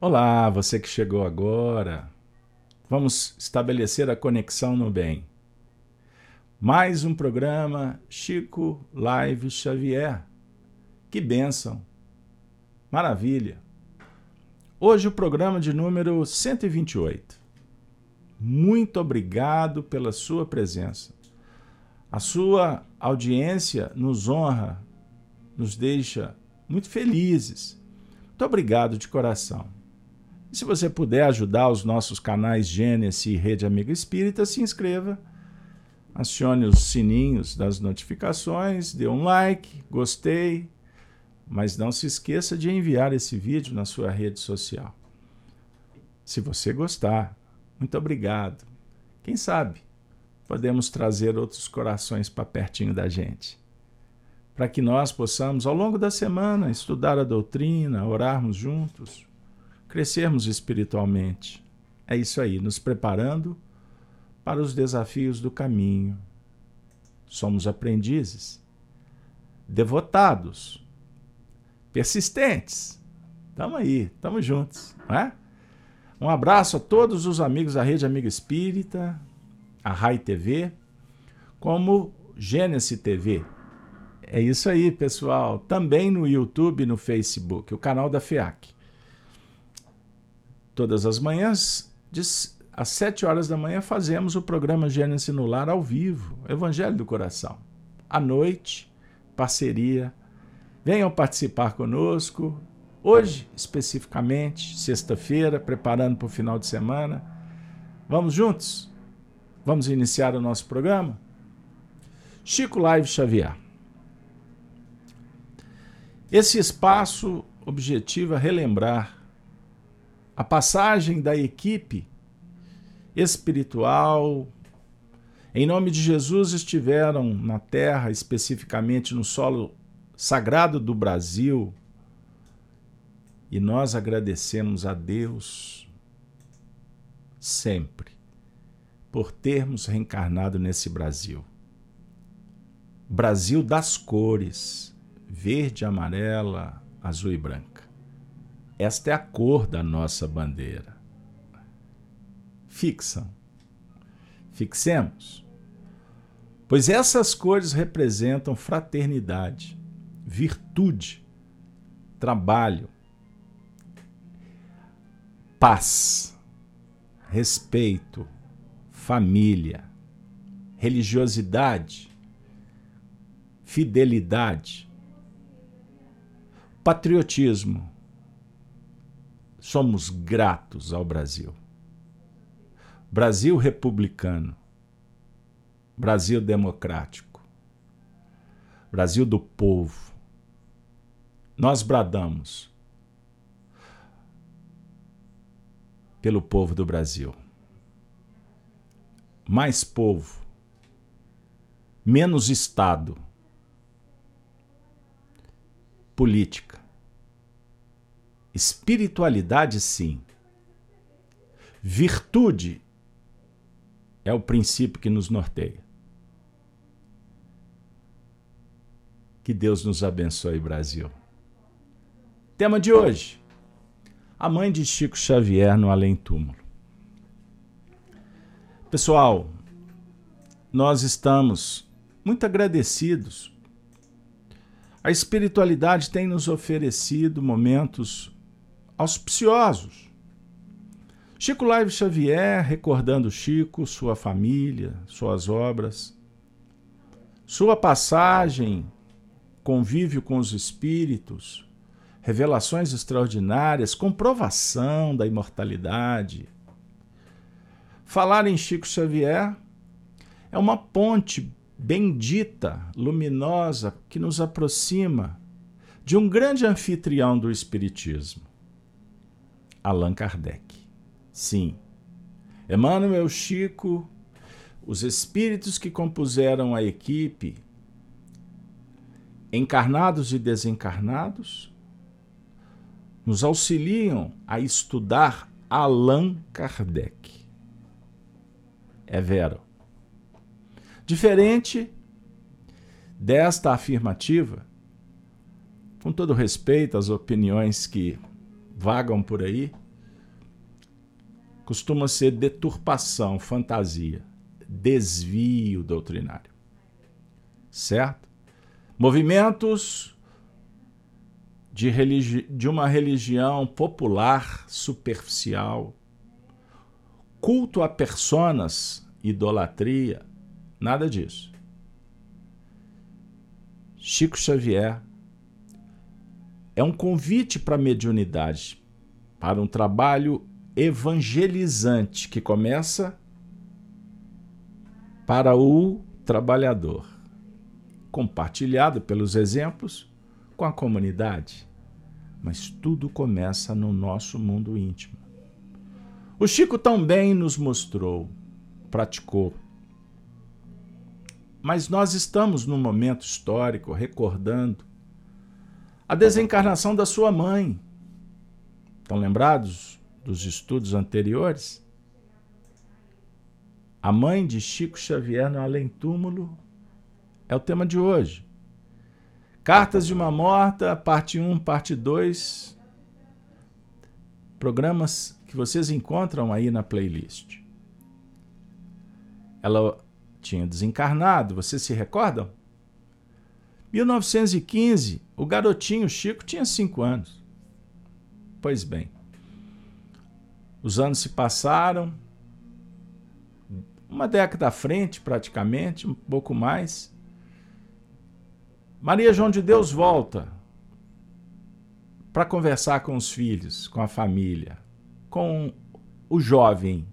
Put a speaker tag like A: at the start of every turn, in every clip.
A: Olá, você que chegou agora. Vamos estabelecer a conexão no bem. Mais um programa Chico Live Xavier. Que bênção! Maravilha! Hoje o programa de número 128. Muito obrigado pela sua presença. A sua audiência nos honra, nos deixa muito felizes. Muito obrigado de coração. E se você puder ajudar os nossos canais Gênesis e Rede Amiga Espírita, se inscreva, acione os sininhos das notificações, dê um like, gostei, mas não se esqueça de enviar esse vídeo na sua rede social. Se você gostar, muito obrigado. Quem sabe podemos trazer outros corações para pertinho da gente. Para que nós possamos, ao longo da semana, estudar a doutrina, orarmos juntos crescermos espiritualmente. É isso aí, nos preparando para os desafios do caminho. Somos aprendizes, devotados, persistentes. Estamos aí, estamos juntos, é? Um abraço a todos os amigos da Rede Amiga Espírita, a RAI TV, como Gênesis TV. É isso aí, pessoal. Também no YouTube e no Facebook, o canal da FEAC. Todas as manhãs, às sete horas da manhã, fazemos o programa Gênesis no Lar ao vivo, Evangelho do Coração. À noite, parceria. Venham participar conosco. Hoje, especificamente, sexta-feira, preparando para o final de semana. Vamos juntos? Vamos iniciar o nosso programa? Chico Live Xavier. Esse espaço objetiva relembrar a passagem da equipe espiritual. Em nome de Jesus estiveram na terra, especificamente no solo sagrado do Brasil, e nós agradecemos a Deus sempre por termos reencarnado nesse Brasil. Brasil das cores, verde, amarela, azul e branca. Esta é a cor da nossa bandeira. Fixam. Fixemos. Pois essas cores representam fraternidade, virtude, trabalho, paz, respeito, família, religiosidade, fidelidade, patriotismo, somos gratos ao Brasil. Brasil republicano, Brasil democrático, Brasil do povo. Nós bradamos pelo povo do Brasil. Mais povo, menos Estado, política Espiritualidade, sim. Virtude é o princípio que nos norteia. Que Deus nos abençoe, Brasil. Tema de hoje: a mãe de Chico Xavier no além-túmulo. Pessoal, nós estamos muito agradecidos. A espiritualidade tem nos oferecido momentos auspiciosos. Chico Live Xavier recordando Chico, sua família, suas obras, sua passagem, convívio com os espíritos, revelações extraordinárias, comprovação da imortalidade. Falar em Chico Xavier é uma ponte bendita, luminosa, que nos aproxima de um grande anfitrião do Espiritismo. Allan Kardec. Sim, Emmanuel Chico, os espíritos que compuseram a equipe, encarnados e desencarnados, nos auxiliam a estudar Allan Kardec. É vero. Diferente desta afirmativa, com todo respeito às opiniões que vagam por aí, costuma ser deturpação, fantasia, desvio doutrinário. Certo? Movimentos de, religi de uma religião popular superficial, culto a personas, idolatria, nada disso. Chico Xavier é um convite para a mediunidade, para um trabalho evangelizante que começa para o trabalhador, compartilhado pelos exemplos com a comunidade. Mas tudo começa no nosso mundo íntimo. O Chico também nos mostrou, praticou. Mas nós estamos num momento histórico recordando a desencarnação da sua mãe. Estão lembrados? dos estudos anteriores, a mãe de Chico Xavier no além-túmulo é o tema de hoje. Cartas de uma Morta, parte 1, parte 2. Programas que vocês encontram aí na playlist. Ela tinha desencarnado, vocês se recordam? 1915, o garotinho Chico tinha 5 anos. Pois bem, os anos se passaram, uma década à frente, praticamente, um pouco mais. Maria João de Deus volta para conversar com os filhos, com a família, com o jovem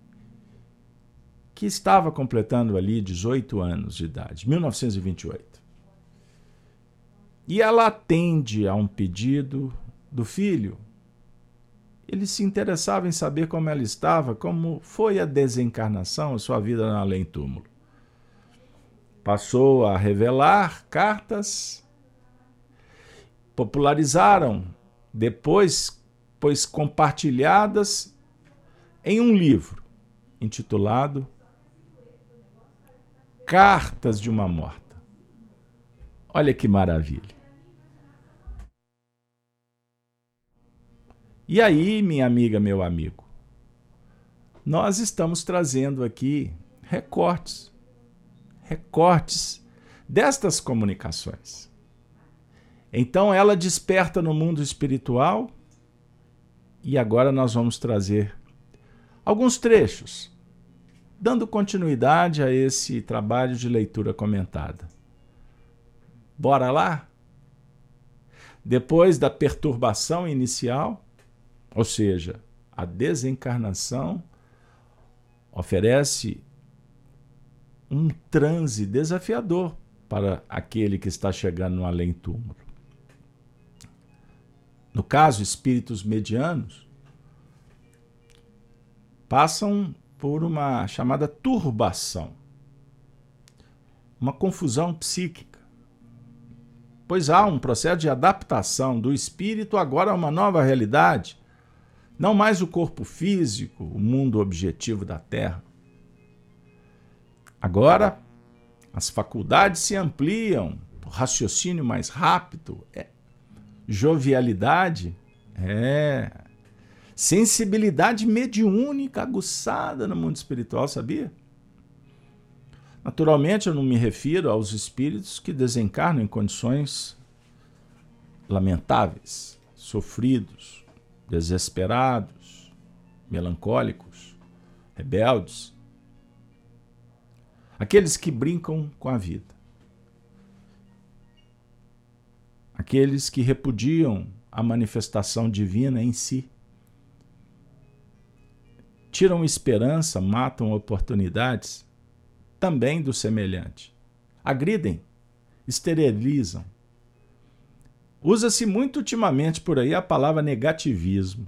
A: que estava completando ali 18 anos de idade, 1928. E ela atende a um pedido do filho ele se interessava em saber como ela estava, como foi a desencarnação, a sua vida no além-túmulo. Passou a revelar cartas, popularizaram depois, pois compartilhadas em um livro intitulado Cartas de uma Morta. Olha que maravilha. E aí, minha amiga, meu amigo, nós estamos trazendo aqui recortes, recortes destas comunicações. Então ela desperta no mundo espiritual e agora nós vamos trazer alguns trechos, dando continuidade a esse trabalho de leitura comentada. Bora lá? Depois da perturbação inicial, ou seja, a desencarnação oferece um transe desafiador para aquele que está chegando no além-túmulo. No caso, espíritos medianos passam por uma chamada turbação, uma confusão psíquica, pois há um processo de adaptação do espírito agora a uma nova realidade não mais o corpo físico, o mundo objetivo da Terra. Agora, as faculdades se ampliam, raciocínio mais rápido, é, jovialidade, é, sensibilidade mediúnica aguçada no mundo espiritual, sabia? Naturalmente, eu não me refiro aos espíritos que desencarnam em condições lamentáveis, sofridos, desesperados, melancólicos, rebeldes, aqueles que brincam com a vida, aqueles que repudiam a manifestação divina em si, tiram esperança, matam oportunidades também do semelhante, agridem, esterilizam, Usa-se muito ultimamente por aí a palavra negativismo.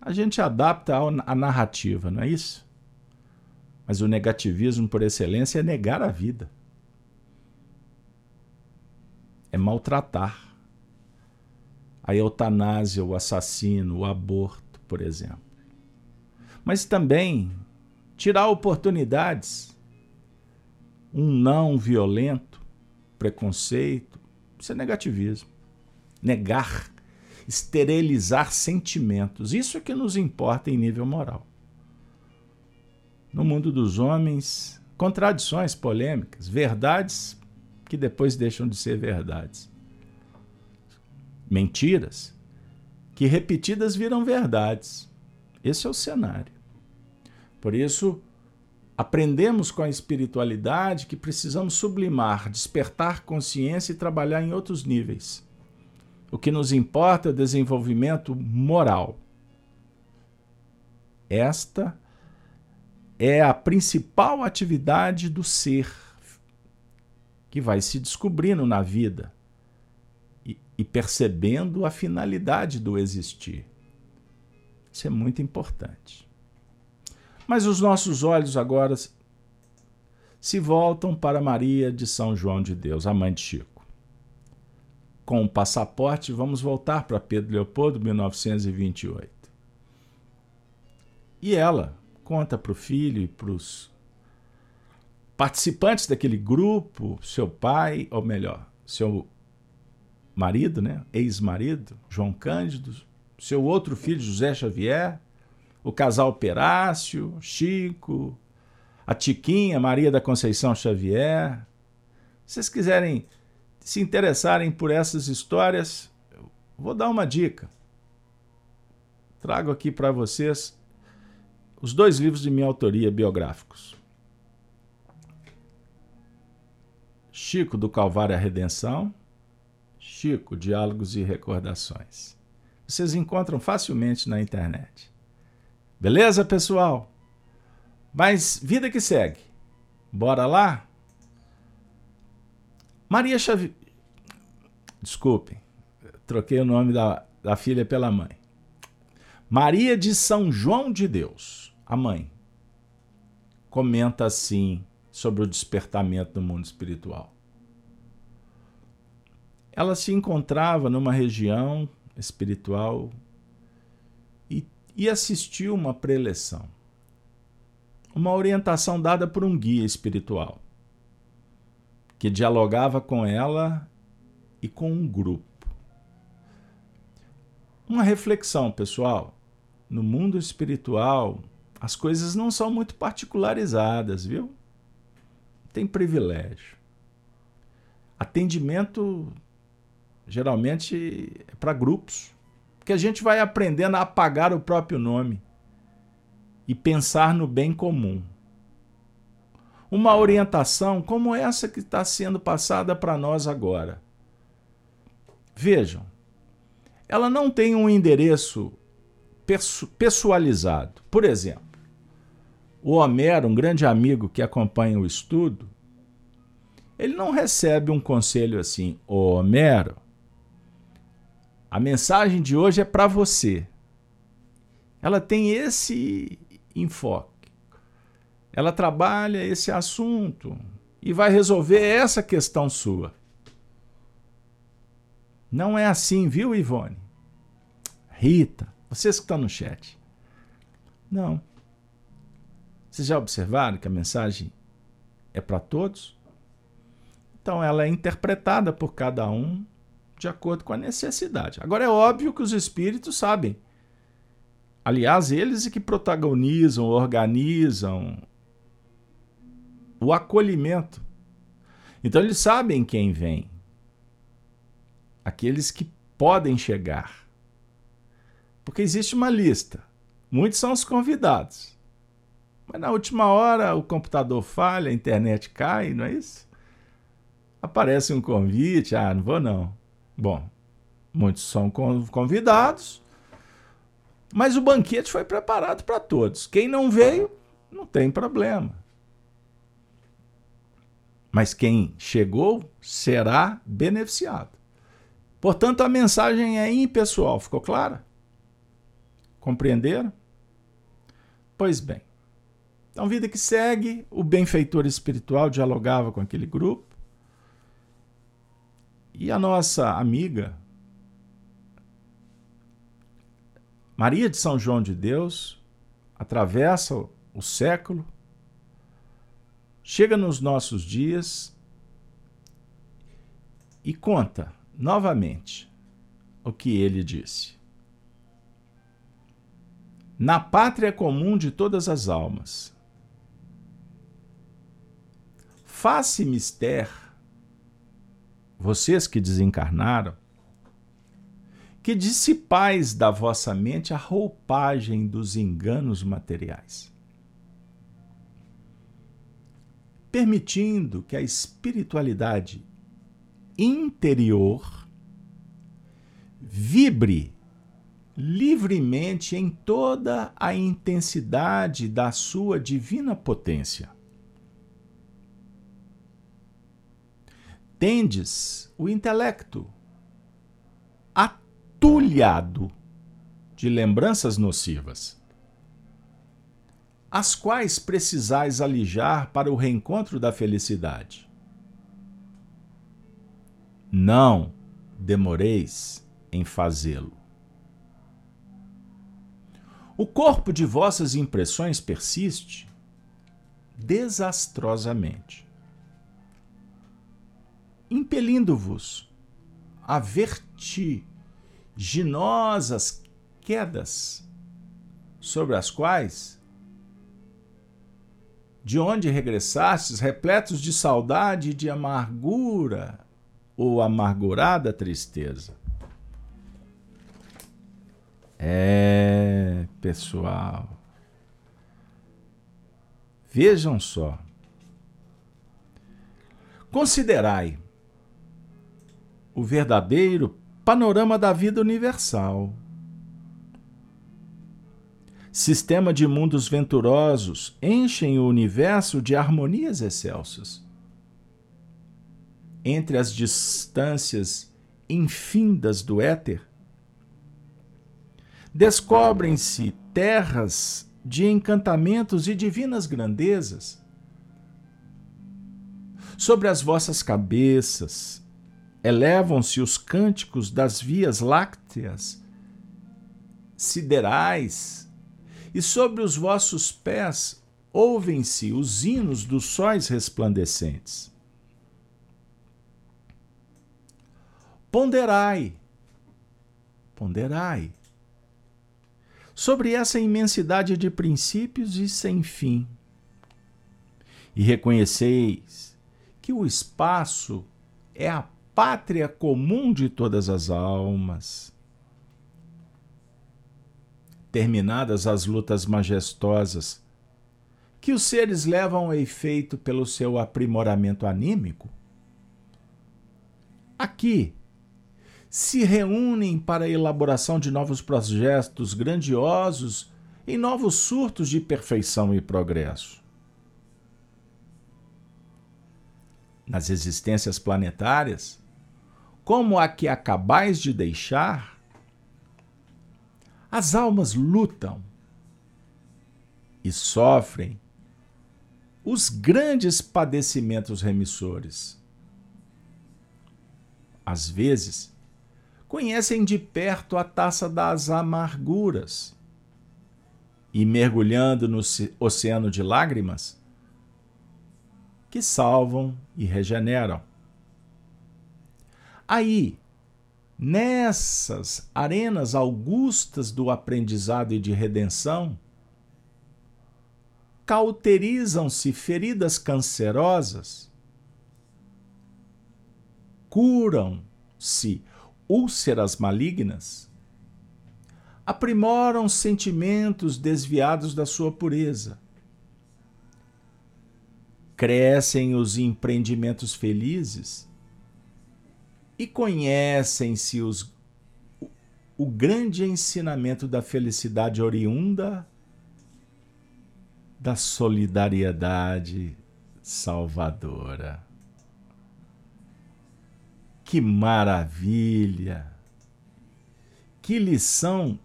A: A gente adapta a narrativa, não é isso? Mas o negativismo, por excelência, é negar a vida. É maltratar. A eutanásia, o assassino, o aborto, por exemplo. Mas também tirar oportunidades. Um não violento, preconceito, isso é negativismo. Negar. esterilizar sentimentos. Isso é que nos importa em nível moral. No mundo dos homens, contradições polêmicas, verdades que depois deixam de ser verdades. Mentiras que repetidas viram verdades. Esse é o cenário. Por isso, aprendemos com a espiritualidade que precisamos sublimar, despertar consciência e trabalhar em outros níveis. O que nos importa é o desenvolvimento moral. Esta é a principal atividade do ser que vai se descobrindo na vida e, percebendo a finalidade do existir. Isso é muito importante. Mas os nossos olhos agora se voltam para Maria de São João de Deus, a mãe de Chico. Com o passaporte, vamos voltar para Pedro Leopoldo, 1928. E ela conta para o filho e para os participantes daquele grupo, seu pai, ou melhor, seu marido, né? ex-marido, João Cândido, seu outro filho, José Xavier, o casal Perácio, Chico, a Tiquinha, Maria da Conceição Xavier. Se vocês quiserem se interessarem por essas histórias, vou dar uma dica. Trago aqui para vocês os dois livros de minha autoria biográficos. Chico do Calvário à Redenção, Chico, Diálogos e Recordações. Vocês encontram facilmente na internet. Beleza, pessoal? Mas vida que segue. Bora lá? Maria Xavier. Desculpem, troquei o nome da, da filha pela mãe. Maria de São João de Deus, a mãe, comenta assim sobre o despertamento do mundo espiritual. Ela se encontrava numa região espiritual e assistiu uma preleção. Uma orientação dada por um guia espiritual, que dialogava com ela e com um grupo. Uma reflexão, pessoal. No mundo espiritual, as coisas não são muito particularizadas, viu? Tem privilégio. Atendimento geralmente é para grupos que a gente vai aprendendo a apagar o próprio nome e pensar no bem comum. Uma orientação como essa que está sendo passada para nós agora. Vejam, ela não tem um endereço pessoalizado. Por exemplo, o Homero, um grande amigo que acompanha o estudo, ele não recebe um conselho assim: Homero, a mensagem de hoje é para você. Ela tem esse enfoque. Ela trabalha esse assunto e vai resolver essa questão sua. Não é assim, viu, Ivone? Rita, vocês que estão no chat. Não. Vocês já observaram que a mensagem é para todos? Então ela é interpretada por cada um de acordo com a necessidade. Agora é óbvio que os espíritos sabem. Aliás, eles é que protagonizam, organizam o acolhimento. Então eles sabem quem vem. Aqueles que podem chegar. Porque existe uma lista. Muitos são os convidados. Mas na última hora o computador falha, a internet cai, não é isso? Aparece um convite, ah, não vou não. Bom, muitos são convidados, mas o banquete foi preparado para todos. Quem não veio, não tem problema. Mas quem chegou será beneficiado. Portanto, a mensagem é impessoal, ficou clara? Compreenderam? Pois bem. Então, vida que segue, o benfeitor espiritual dialogava com aquele grupo e a nossa amiga Maria de São João de Deus atravessa o século, chega nos nossos dias e conta novamente o que ele disse. Na pátria comum de todas as almas, faça mister, vocês que desencarnaram, que dissipais da vossa mente a roupagem dos enganos materiais, permitindo que a espiritualidade interior vibre livremente em toda a intensidade da sua divina potência. Tendes o intelecto atulhado de lembranças nocivas, as quais precisais alijar para o reencontro da felicidade. Não demoreis em fazê-lo. O corpo de vossas impressões persiste desastrosamente, impelindo-vos a vertiginosas quedas sobre as quais, de onde regressastes, repletos de saudade e de amargura ou amargurada tristeza. É, pessoal. Vejam só. Considerai o verdadeiro panorama da vida universal. Sistema de mundos venturosos enchem o universo de harmonias excelsas. Entre as distâncias infindas do éter, descobrem-se terras de encantamentos e divinas grandezas. Sobre as vossas cabeças elevam-se os cânticos das vias lácteas siderais, e sobre os vossos pés ouvem-se os hinos dos sóis resplandecentes. Ponderai, ponderai sobre essa imensidade de princípios e sem fim. E reconheceis que o espaço é a pátria comum de todas as almas. Terminadas as lutas majestosas que os seres levam a efeito pelo seu aprimoramento anímico, aqui se reúnem para a elaboração de novos projetos grandiosos em novos surtos de perfeição e progresso. Nas existências planetárias, como a que acabais de deixar, as almas lutam e sofrem os grandes padecimentos remissores. Às vezes, conhecem de perto a taça das amarguras. E mergulhando no oceano de lágrimas, que salvam e regeneram. Aí, nessas arenas augustas do aprendizado e de redenção, cauterizam-se feridas cancerosas, curam-se úlceras malignas, aprimoram sentimentos desviados da sua pureza. Crescem os empreendimentos felizes e conhecem-se os o grande ensinamento da felicidade oriunda da solidariedade salvadora. Que maravilha! Que lição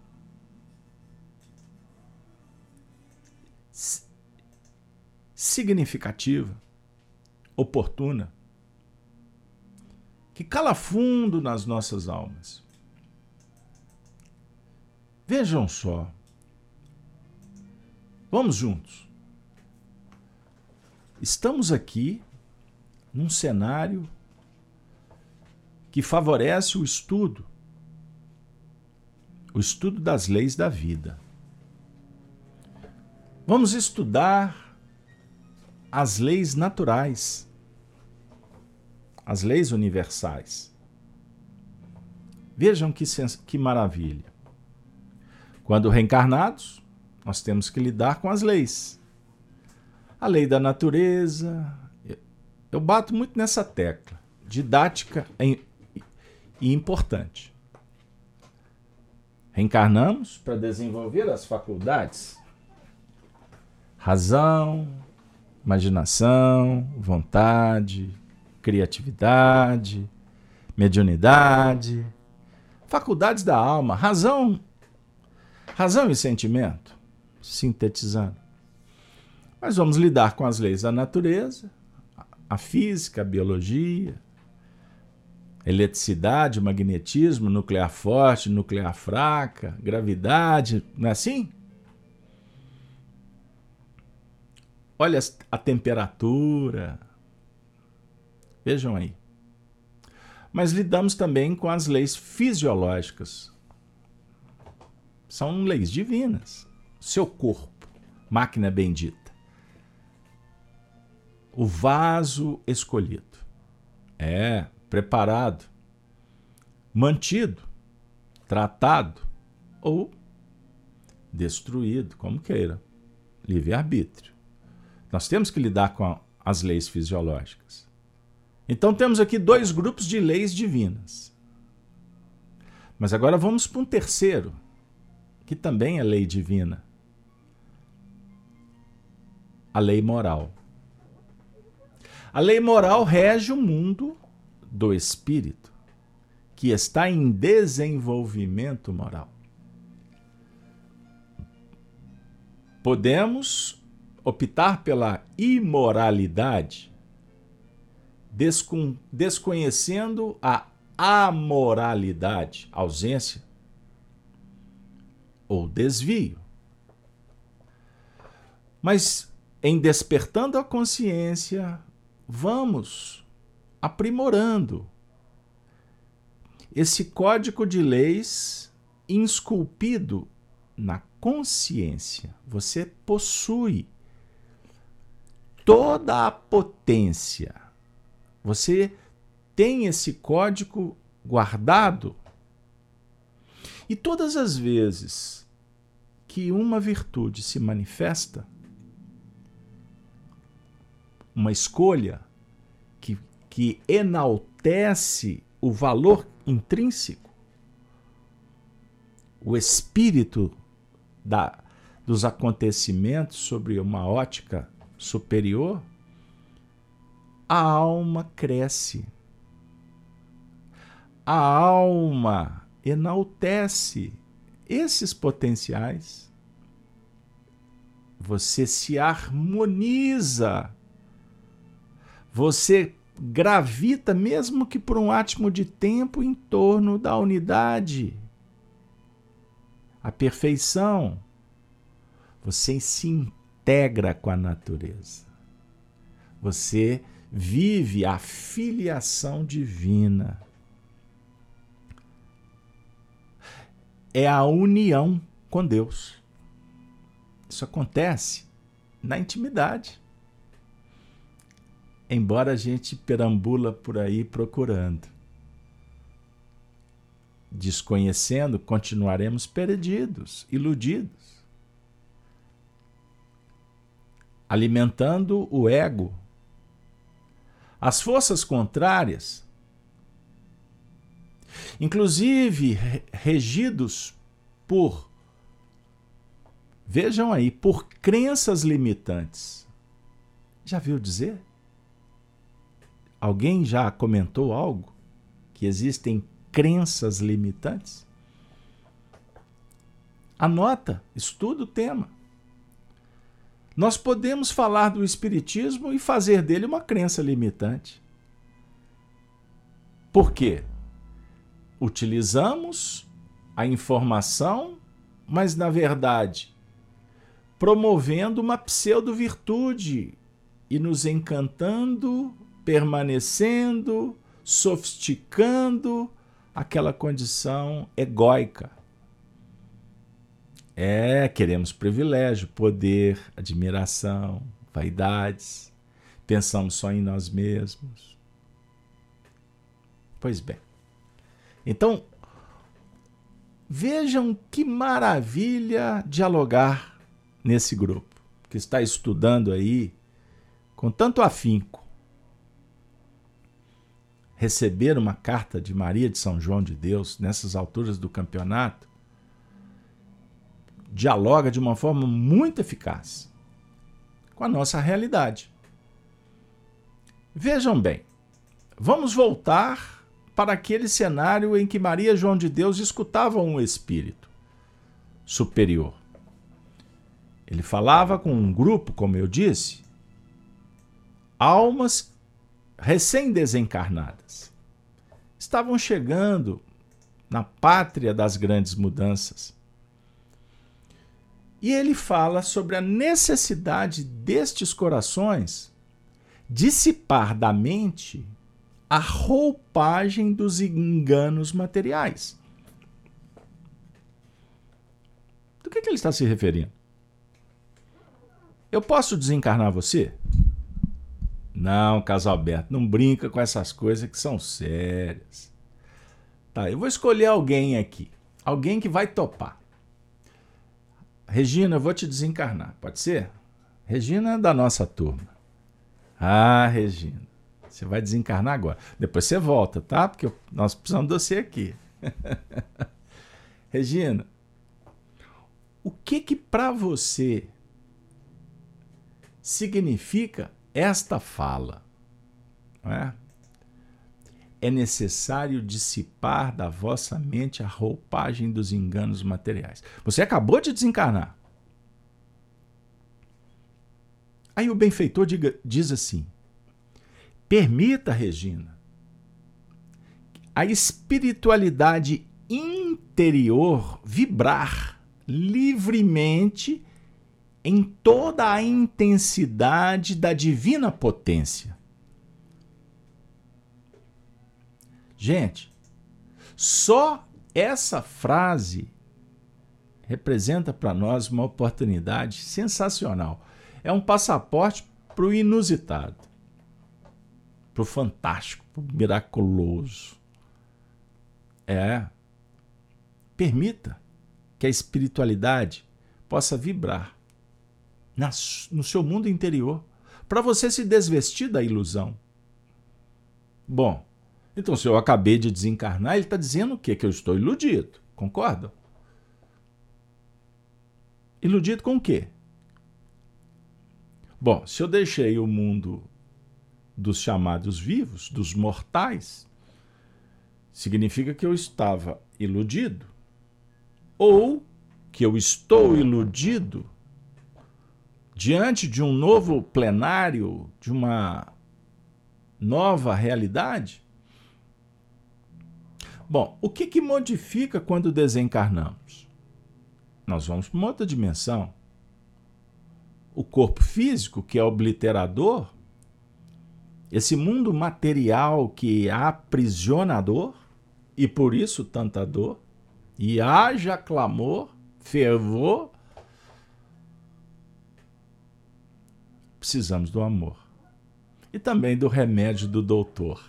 A: significativa, oportuna, que cala fundo nas nossas almas. Vejam só. Vamos juntos. Estamos aqui num cenário que favorece o estudo o estudo das leis da vida. Vamos estudar as leis naturais, as leis universais. Vejam que, que maravilha. Quando reencarnados, nós temos que lidar com as leis. A lei da natureza. Eu bato muito nessa tecla. Didática é e importante. Reencarnamos para desenvolver as faculdades razão, imaginação, vontade, criatividade, mediunidade, faculdades da alma, razão, razão e sentimento, sintetizando. Mas vamos lidar com as leis da natureza, a física, a biologia, eletricidade, magnetismo, nuclear forte, nuclear fraca, gravidade, não é assim? Olha a temperatura. Vejam aí. Mas lidamos também com as leis fisiológicas. São leis divinas. Seu corpo, máquina bendita. O vaso escolhido. É, preparado, mantido, tratado ou destruído, como queira. Livre-arbítrio. Nós temos que lidar com as leis fisiológicas. Então temos aqui dois grupos de leis divinas. Mas agora vamos para um terceiro, que também é lei divina. A lei moral. A lei moral rege o mundo do espírito que está em desenvolvimento moral. Podemos optar pela imoralidade, desconhecendo a amoralidade, ausência ou desvio. Mas em despertando a consciência, vamos aprimorando esse código de leis esculpido na consciência. Você possui toda a potência. Você tem esse código guardado. E todas as vezes que uma virtude se manifesta, uma escolha, que enaltece o valor intrínseco, o espírito da, dos acontecimentos sobre uma ótica superior, a alma cresce. A alma enaltece esses potenciais. Você se harmoniza. Você gravita, mesmo que por um átimo de tempo, em torno da unidade. A perfeição. Você se integra com a natureza. Você vive a filiação divina. É a união com Deus. Isso acontece na intimidade embora a gente perambula por aí procurando. Desconhecendo, continuaremos perdidos, iludidos. Alimentando o ego. As forças contrárias, inclusive regidos por, vejam aí, por crenças limitantes. Já viu dizer? Alguém já comentou algo? Que existem crenças limitantes? Anota, estuda o tema. Nós podemos falar do Espiritismo e fazer dele uma crença limitante. Por quê? Utilizamos a informação, mas na verdade promovendo uma pseudo-virtude e nos encantando permanecendo, sofisticando aquela condição egóica. É, queremos privilégio, poder, admiração, vaidades. Pensamos só em nós mesmos. Pois bem. Então, vejam que maravilha dialogar nesse grupo que está estudando aí com tanto afinco. Receber uma carta de Maria de São João de Deus nessas alturas do campeonato dialoga de uma forma muito eficaz com a nossa realidade. Vejam bem, vamos voltar para aquele cenário em que Maria João de Deus escutavam um espírito superior. Ele falava com um grupo, como eu disse, almas recém-desencarnadas. Estavam chegando na pátria das grandes mudanças. E ele fala sobre a necessidade destes corações dissipar da mente a roupagem dos enganos materiais. Do que, que ele está se referindo? Eu posso desencarnar você? Não, Casalberto, não brinca com essas coisas que são sérias. Tá, eu vou escolher alguém aqui. Alguém que vai topar. Regina, eu vou te desencarnar, pode ser? Regina é da nossa turma. Ah, Regina, você vai desencarnar agora. Depois você volta, tá? Porque nós precisamos de você aqui. Regina, o que que para você significa esta fala? Não é? É necessário dissipar da vossa mente a roupagem dos enganos materiais. Você acabou de desencarnar. Aí o benfeitor diga, diz assim: permita, Regina, a espiritualidade interior vibrar livremente em toda a intensidade da divina potência. Gente, só essa frase representa para nós uma oportunidade sensacional. É um passaporte para o inusitado, para o fantástico, para o miraculoso. É. Permita que a espiritualidade possa vibrar no seu mundo interior, para você se desvestir da ilusão. Bom, então, se eu acabei de desencarnar, ele está dizendo o quê? Que eu estou iludido. Concordam? Iludido com o quê? Bom, se eu deixei o mundo dos chamados vivos, dos mortais, significa que eu estava iludido. Ou que eu estou iludido diante de um novo plenário, de uma nova realidade. Bom, o que, que modifica quando desencarnamos? Nós vamos para uma outra dimensão. O corpo físico, que é obliterador, esse mundo material que é aprisionador, e por isso tanta dor, e haja clamor, fervor, precisamos do amor. E também do remédio do doutor,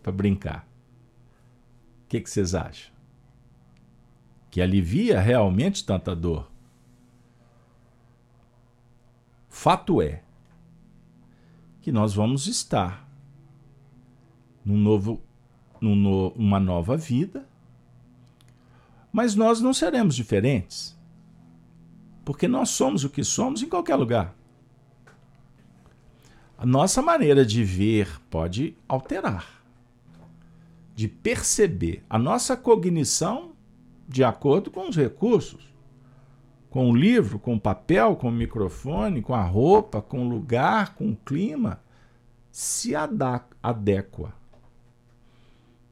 A: para brincar que, que vocês acham? Que alivia realmente tanta dor? Fato é que nós vamos estar num novo, numa nova vida, mas nós não seremos diferentes, porque nós somos o que somos em qualquer lugar. A nossa maneira de ver pode alterar de perceber a nossa cognição de acordo com os recursos, com o livro, com o papel, com o microfone, com a roupa, com o lugar, com o clima, se adequa.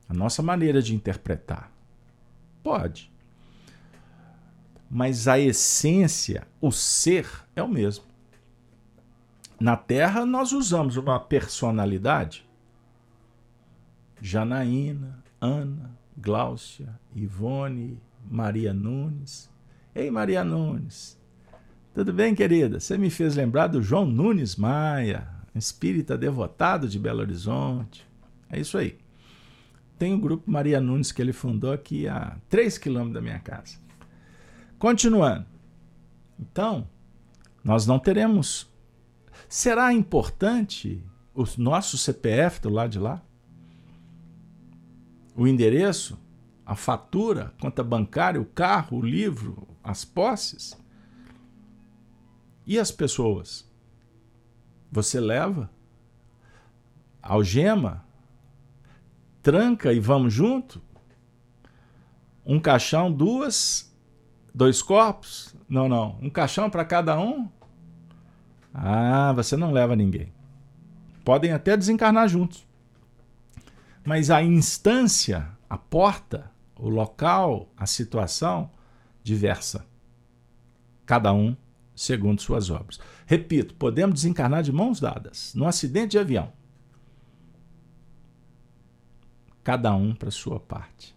A: A nossa maneira de interpretar. Pode. Mas a essência, o ser, é o mesmo. Na Terra, nós usamos uma personalidade Janaína, Ana, Gláucia, Ivone, Maria Nunes. Ei, Maria Nunes. Tudo bem, querida? Você me fez lembrar do João Nunes Maia, espírita devotado de Belo Horizonte. É isso aí. Tem o grupo Maria Nunes que ele fundou aqui a 3 quilômetros da minha casa. Continuando. Então, nós não teremos. Será importante o nosso CPF do lado de lá? O endereço? A fatura? Conta bancária? O carro? O livro? As posses? E as pessoas? Você leva? Algema? Tranca e vamos junto? Um caixão, duas, dois corpos? Não, não. Um caixão para cada um? Ah, você não leva ninguém. Podem até desencarnar juntos. Mas a instância, a porta, o local, a situação, diversa. Cada um segundo suas obras. Repito, podemos desencarnar de mãos dadas, num acidente de avião. Cada um para sua parte.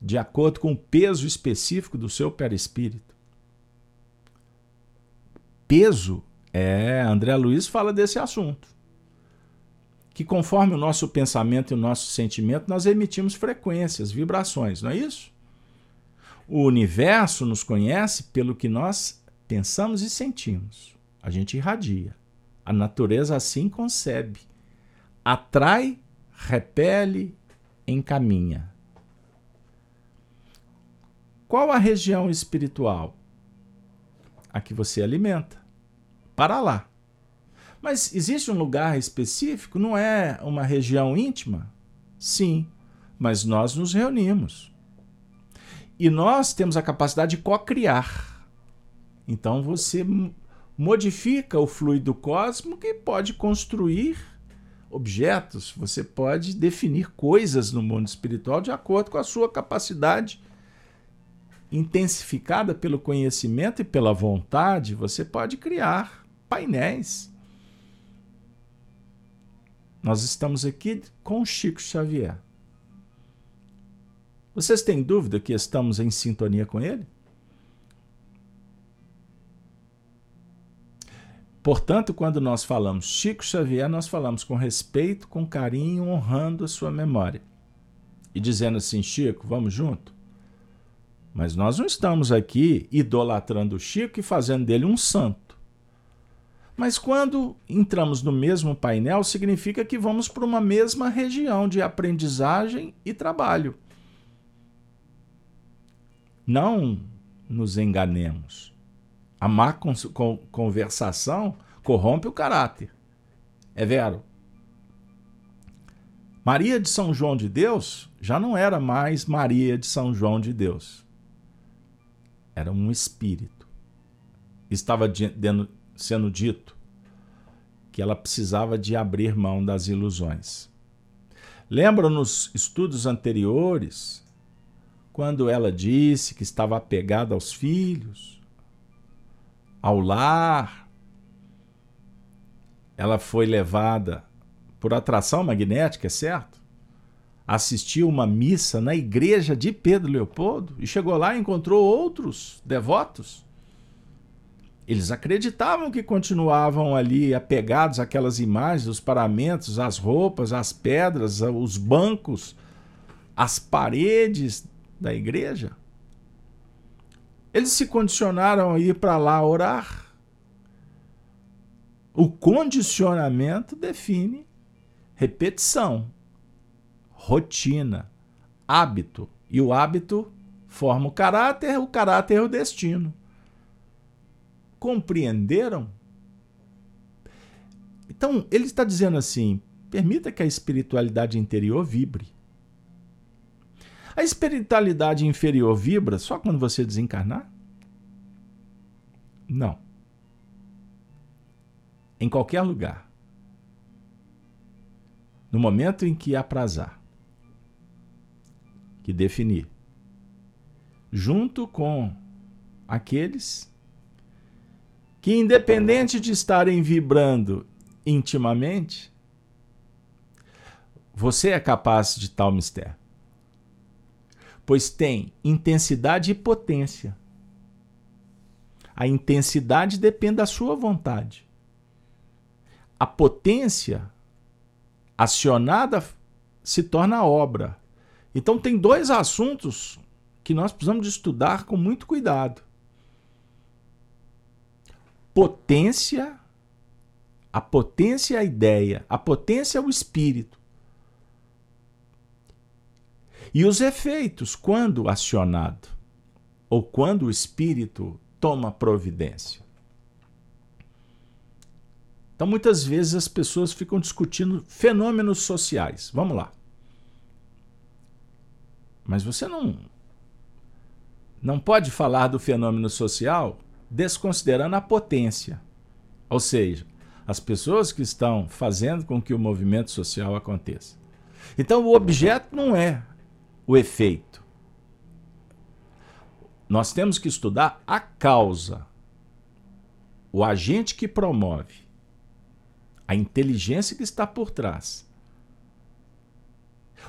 A: De acordo com o peso específico do seu perispírito. Peso, é, André Luiz fala desse assunto. Que conforme o nosso pensamento e o nosso sentimento, nós emitimos frequências, vibrações, não é isso? O universo nos conhece pelo que nós pensamos e sentimos. A gente irradia. A natureza assim concebe. Atrai, repele, encaminha. Qual a região espiritual? A que você alimenta. Para lá. Mas existe um lugar específico? Não é uma região íntima? Sim, mas nós nos reunimos. E nós temos a capacidade de co-criar. Então você modifica o fluido cósmico e pode construir objetos, você pode definir coisas no mundo espiritual de acordo com a sua capacidade intensificada pelo conhecimento e pela vontade, você pode criar painéis. Nós estamos aqui com Chico Xavier. Vocês têm dúvida que estamos em sintonia com ele? Portanto, quando nós falamos Chico Xavier, nós falamos com respeito, com carinho, honrando a sua memória. E dizendo assim, Chico, vamos junto? Mas nós não estamos aqui idolatrando o Chico e fazendo dele um santo. Mas quando entramos no mesmo painel, significa que vamos para uma mesma região de aprendizagem e trabalho. Não nos enganemos. A má conversação corrompe o caráter. É vero. Maria de São João de Deus já não era mais Maria de São João de Deus. Era um espírito. Estava sendo dito que ela precisava de abrir mão das ilusões. Lembra nos estudos anteriores, quando ela disse que estava apegada aos filhos? ao lar. Ela foi levada por atração magnética, é certo? Assistiu uma missa na igreja de Pedro Leopoldo e chegou lá e encontrou outros devotos. Eles acreditavam que continuavam ali apegados àquelas imagens, os paramentos, as roupas, as pedras, os bancos, as paredes da igreja. Eles se condicionaram a ir para lá orar. O condicionamento define repetição, rotina, hábito. E o hábito forma o caráter, o caráter é o destino. Compreenderam? Então, ele está dizendo assim: permita que a espiritualidade interior vibre. A espiritualidade inferior vibra só quando você desencarnar? Não. Em qualquer lugar. No momento em que aprazar, que definir, junto com aqueles que, independente de estarem vibrando intimamente, você é capaz de tal mistério pois tem intensidade e potência. A intensidade depende da sua vontade. A potência acionada se torna obra. Então, tem dois assuntos que nós precisamos de estudar com muito cuidado: potência, a potência é a ideia, a potência é o espírito. E os efeitos, quando acionado, ou quando o espírito toma providência. Então, muitas vezes as pessoas ficam discutindo fenômenos sociais. Vamos lá. Mas você não não pode falar do fenômeno social desconsiderando a potência. Ou seja, as pessoas que estão fazendo com que o movimento social aconteça. Então, o objeto não é o efeito. Nós temos que estudar a causa, o agente que promove a inteligência que está por trás,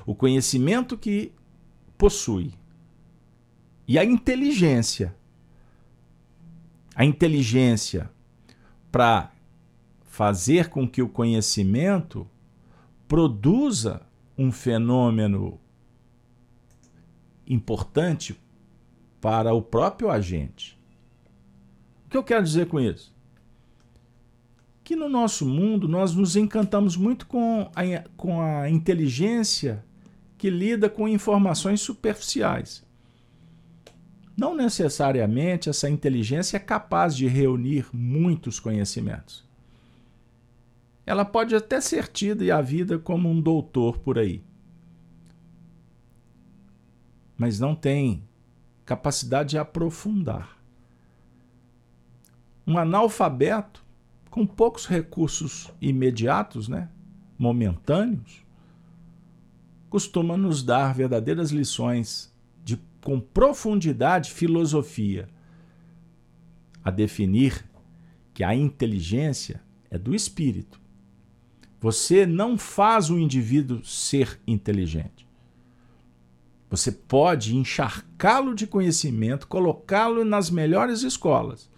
A: o conhecimento que possui e a inteligência. A inteligência para fazer com que o conhecimento produza um fenômeno importante para o próprio agente. O que eu quero dizer com isso? que no nosso mundo nós nos encantamos muito com a, com a inteligência que lida com informações superficiais. Não necessariamente essa inteligência é capaz de reunir muitos conhecimentos. Ela pode até ser tida e a vida como um doutor por aí. Mas não tem capacidade de aprofundar. Um analfabeto com poucos recursos imediatos, né, momentâneos, costuma nos dar verdadeiras lições com profundidade filosofia a definir que a inteligência é do espírito. Você não faz o indivíduo ser inteligente. Você pode encharcá-lo de conhecimento, colocá-lo nas melhores escolas,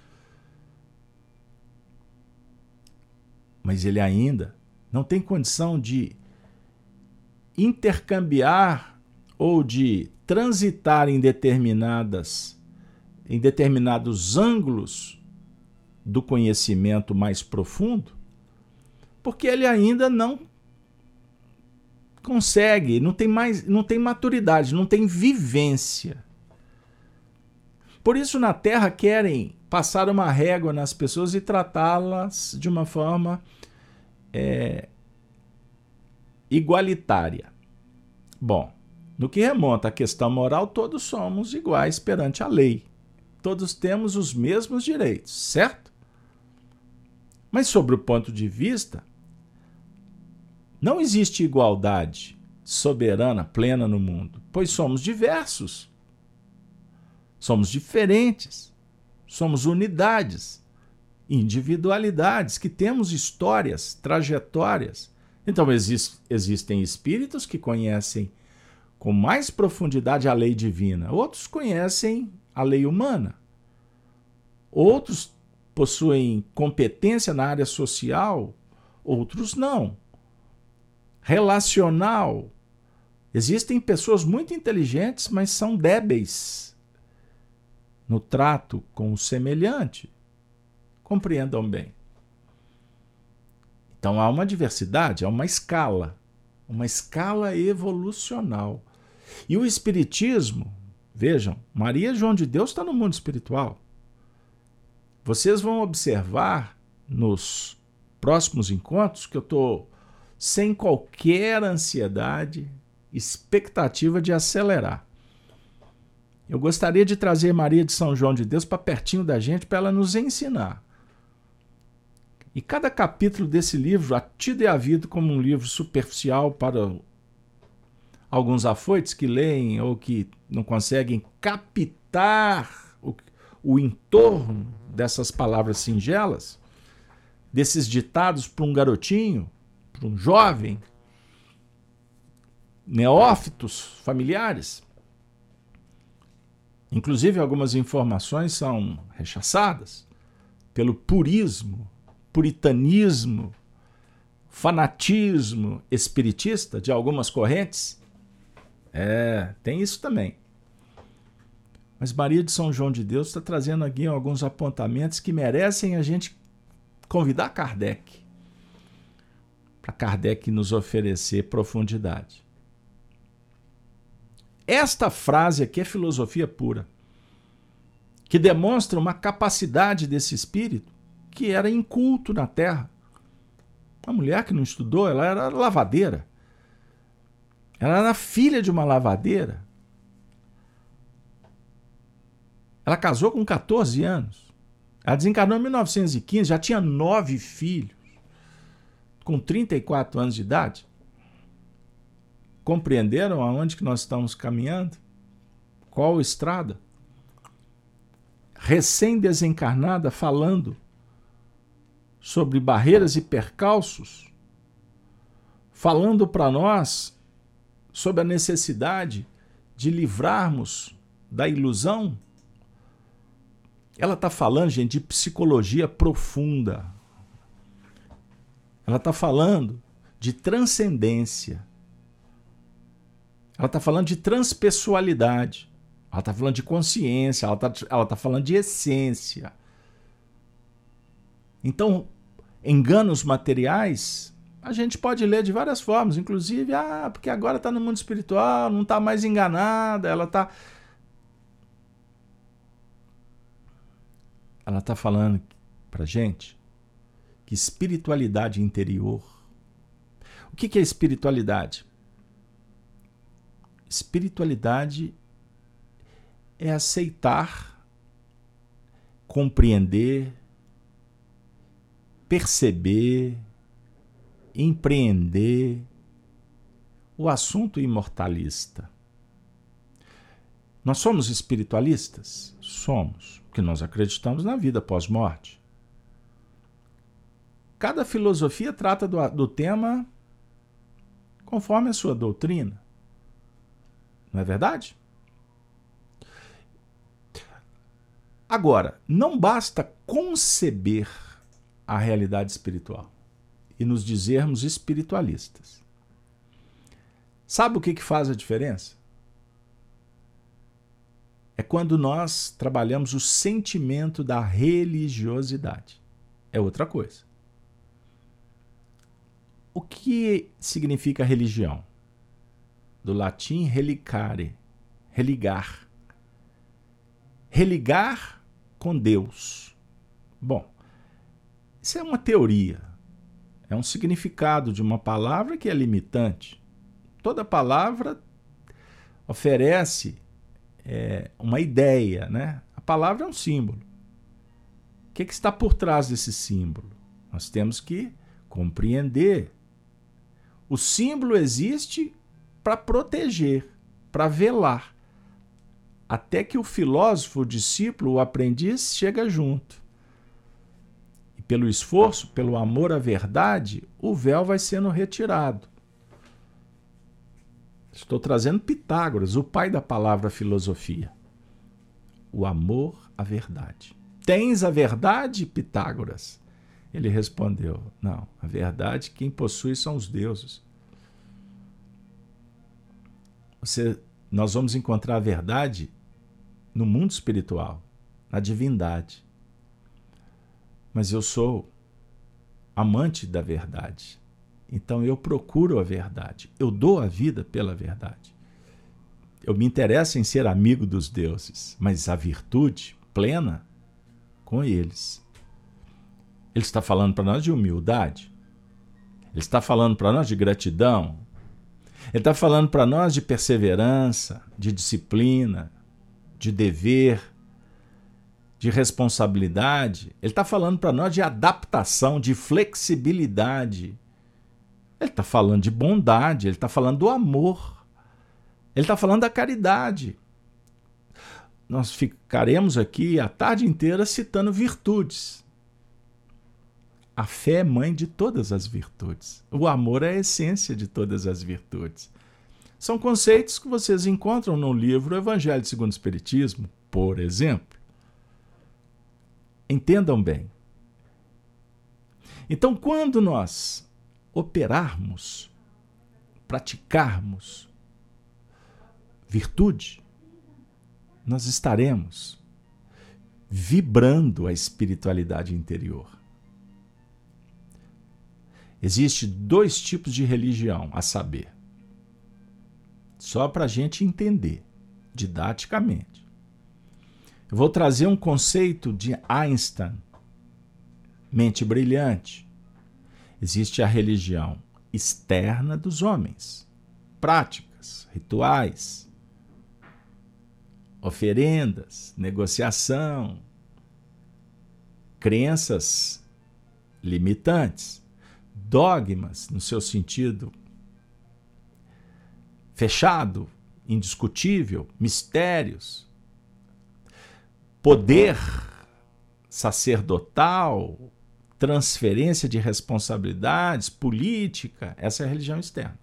A: mas ele ainda não tem condição de intercambiar ou de transitar em determinadas em determinados ângulos do conhecimento mais profundo, porque ele ainda não consegue, não tem mais, não tem maturidade, não tem vivência. Por isso na Terra querem passar uma régua nas pessoas e tratá-las de uma forma é, igualitária. Bom, no que remonta à questão moral, todos somos iguais perante a lei. Todos temos os mesmos direitos, certo? Mas, sobre o ponto de vista, não existe igualdade soberana, plena no mundo, pois somos diversos. Somos diferentes somos unidades, individualidades, que temos histórias, trajetórias. Então, exist, existem espíritos que conhecem com mais profundidade a lei divina, outros conhecem a lei humana, outros possuem competência na área social, outros não. Relacional. Existem pessoas muito inteligentes, mas são débeis no trato com o semelhante. Compreendam bem. Então há uma diversidade, há uma escala, uma escala evolucional. E o Espiritismo, vejam, Maria João de Deus está no mundo espiritual. Vocês vão observar nos próximos encontros que eu estou sem qualquer ansiedade, expectativa de acelerar. Eu gostaria de trazer Maria de São João de Deus para pertinho da gente para ela nos ensinar. E cada capítulo desse livro, a tido e havido como um livro superficial para alguns afoites que leem ou que não conseguem captar o, o entorno dessas palavras singelas, desses ditados para um garotinho, para um jovem, neófitos familiares. Inclusive, algumas informações são rechaçadas pelo purismo, puritanismo, fanatismo espiritista de algumas correntes. É, tem isso também. Mas Maria de São João de Deus está trazendo aqui alguns apontamentos que merecem a gente convidar Kardec para Kardec nos oferecer profundidade. Esta frase aqui é filosofia pura, que demonstra uma capacidade desse espírito que era inculto na Terra. Uma mulher que não estudou, ela era lavadeira. Ela era filha de uma lavadeira. Ela casou com 14 anos. Ela desencarnou em 1915, já tinha nove filhos, com 34 anos de idade. Compreenderam aonde que nós estamos caminhando? Qual estrada? Recém-desencarnada falando sobre barreiras e percalços, falando para nós sobre a necessidade de livrarmos da ilusão. Ela está falando, gente, de psicologia profunda. Ela está falando de transcendência. Ela está falando de transpessoalidade. Ela está falando de consciência. Ela está ela tá falando de essência. Então, enganos materiais, a gente pode ler de várias formas, inclusive, ah, porque agora está no mundo espiritual, não está mais enganada, ela está. Ela está falando para gente que espiritualidade interior. O que, que é espiritualidade? Espiritualidade é aceitar, compreender, perceber, empreender o assunto imortalista. Nós somos espiritualistas? Somos, porque nós acreditamos na vida pós-morte. Cada filosofia trata do, do tema conforme a sua doutrina. Não é verdade? Agora, não basta conceber a realidade espiritual e nos dizermos espiritualistas. Sabe o que, que faz a diferença? É quando nós trabalhamos o sentimento da religiosidade. É outra coisa. O que significa religião? Do latim relicare, religar. Religar com Deus. Bom, isso é uma teoria. É um significado de uma palavra que é limitante. Toda palavra oferece é, uma ideia, né? A palavra é um símbolo. O que, é que está por trás desse símbolo? Nós temos que compreender. O símbolo existe para proteger, para velar, até que o filósofo, o discípulo, o aprendiz chega junto pelo esforço, pelo amor à verdade, o véu vai sendo retirado. Estou trazendo Pitágoras, o pai da palavra filosofia. O amor à verdade. Tens a verdade, Pitágoras? Ele respondeu: Não, a verdade quem possui são os deuses. Você, nós vamos encontrar a verdade no mundo espiritual, na divindade mas eu sou amante da verdade. Então eu procuro a verdade, eu dou a vida pela verdade. Eu me interesso em ser amigo dos deuses, mas a virtude plena com eles. Ele está falando para nós de humildade. Ele está falando para nós de gratidão. Ele está falando para nós de perseverança, de disciplina, de dever, de responsabilidade, ele está falando para nós de adaptação, de flexibilidade. Ele está falando de bondade, ele está falando do amor, ele está falando da caridade. Nós ficaremos aqui a tarde inteira citando virtudes. A fé é mãe de todas as virtudes. O amor é a essência de todas as virtudes. São conceitos que vocês encontram no livro Evangelho segundo o Espiritismo, por exemplo. Entendam bem. Então, quando nós operarmos, praticarmos virtude, nós estaremos vibrando a espiritualidade interior. Existem dois tipos de religião, a saber, só para a gente entender didaticamente. Eu vou trazer um conceito de Einstein, mente brilhante. Existe a religião externa dos homens, práticas, rituais, oferendas, negociação, crenças limitantes, dogmas no seu sentido fechado, indiscutível, mistérios, poder sacerdotal, transferência de responsabilidades, política, essa é a religião externa.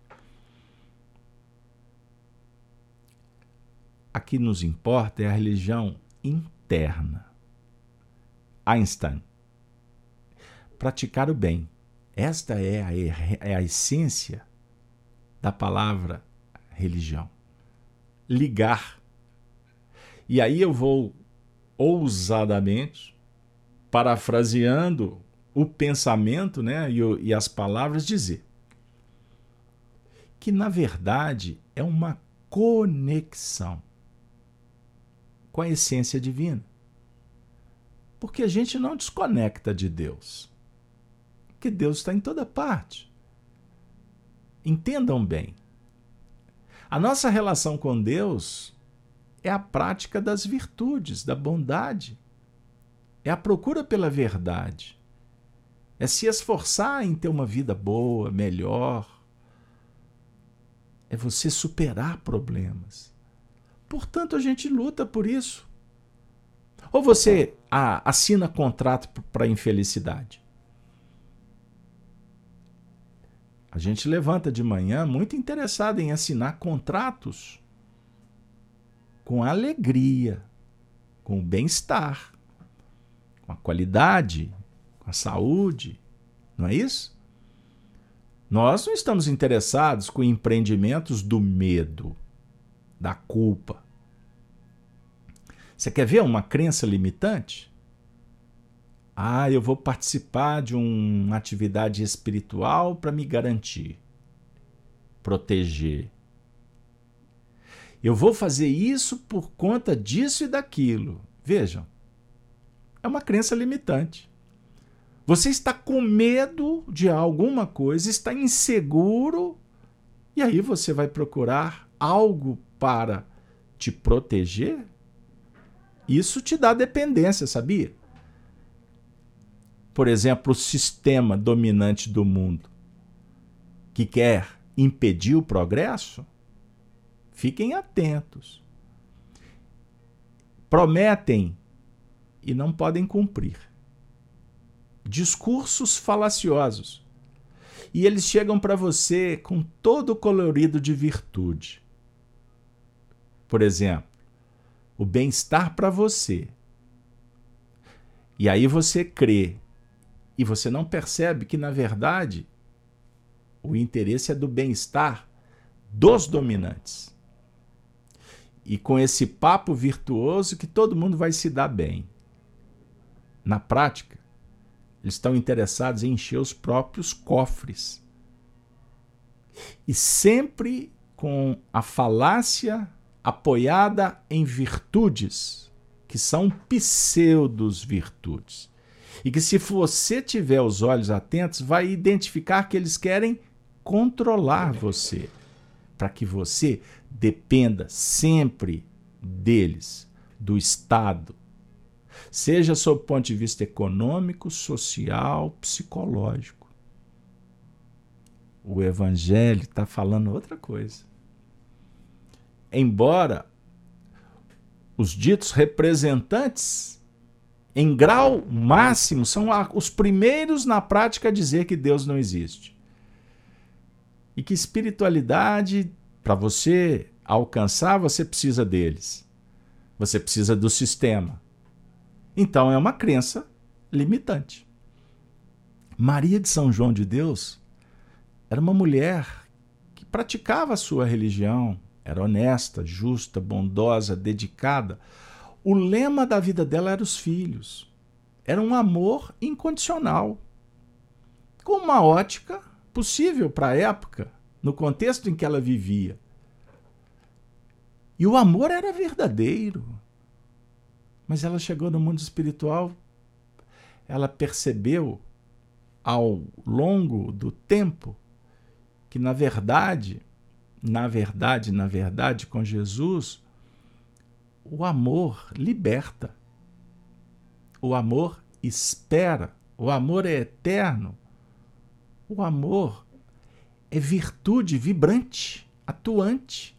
A: A que nos importa é a religião interna. Einstein. Praticar o bem. Esta é a, é a essência da palavra religião. Ligar. E aí eu vou ousadamente, parafraseando o pensamento né, e, e as palavras, dizer que, na verdade, é uma conexão com a essência divina. Porque a gente não desconecta de Deus. Que Deus está em toda parte. Entendam bem. A nossa relação com Deus é a prática das virtudes, da bondade. É a procura pela verdade. É se esforçar em ter uma vida boa, melhor. É você superar problemas. Portanto, a gente luta por isso. Ou você ah, assina contrato para infelicidade. A gente levanta de manhã muito interessado em assinar contratos com alegria, com o bem-estar, com a qualidade, com a saúde, não é isso? Nós não estamos interessados com empreendimentos do medo, da culpa. Você quer ver uma crença limitante? Ah, eu vou participar de uma atividade espiritual para me garantir, proteger. Eu vou fazer isso por conta disso e daquilo. Vejam, é uma crença limitante. Você está com medo de alguma coisa, está inseguro, e aí você vai procurar algo para te proteger? Isso te dá dependência, sabia? por exemplo, o sistema dominante do mundo que quer impedir o progresso, fiquem atentos. Prometem e não podem cumprir. Discursos falaciosos. E eles chegam para você com todo o colorido de virtude. Por exemplo, o bem-estar para você. E aí você crê e você não percebe que, na verdade, o interesse é do bem-estar dos dominantes. E com esse papo virtuoso que todo mundo vai se dar bem. Na prática, eles estão interessados em encher os próprios cofres. E sempre com a falácia apoiada em virtudes, que são pseudos virtudes e que, se você tiver os olhos atentos, vai identificar que eles querem controlar você, para que você dependa sempre deles, do Estado, seja sob o ponto de vista econômico, social, psicológico. O Evangelho está falando outra coisa. Embora os ditos representantes em grau máximo, são os primeiros na prática a dizer que Deus não existe. E que espiritualidade, para você alcançar, você precisa deles. Você precisa do sistema. Então é uma crença limitante. Maria de São João de Deus era uma mulher que praticava a sua religião, era honesta, justa, bondosa, dedicada. O lema da vida dela era os filhos. Era um amor incondicional. Com uma ótica possível para a época, no contexto em que ela vivia. E o amor era verdadeiro. Mas ela chegou no mundo espiritual, ela percebeu ao longo do tempo que na verdade, na verdade, na verdade com Jesus, o amor liberta. O amor espera, o amor é eterno. O amor é virtude vibrante, atuante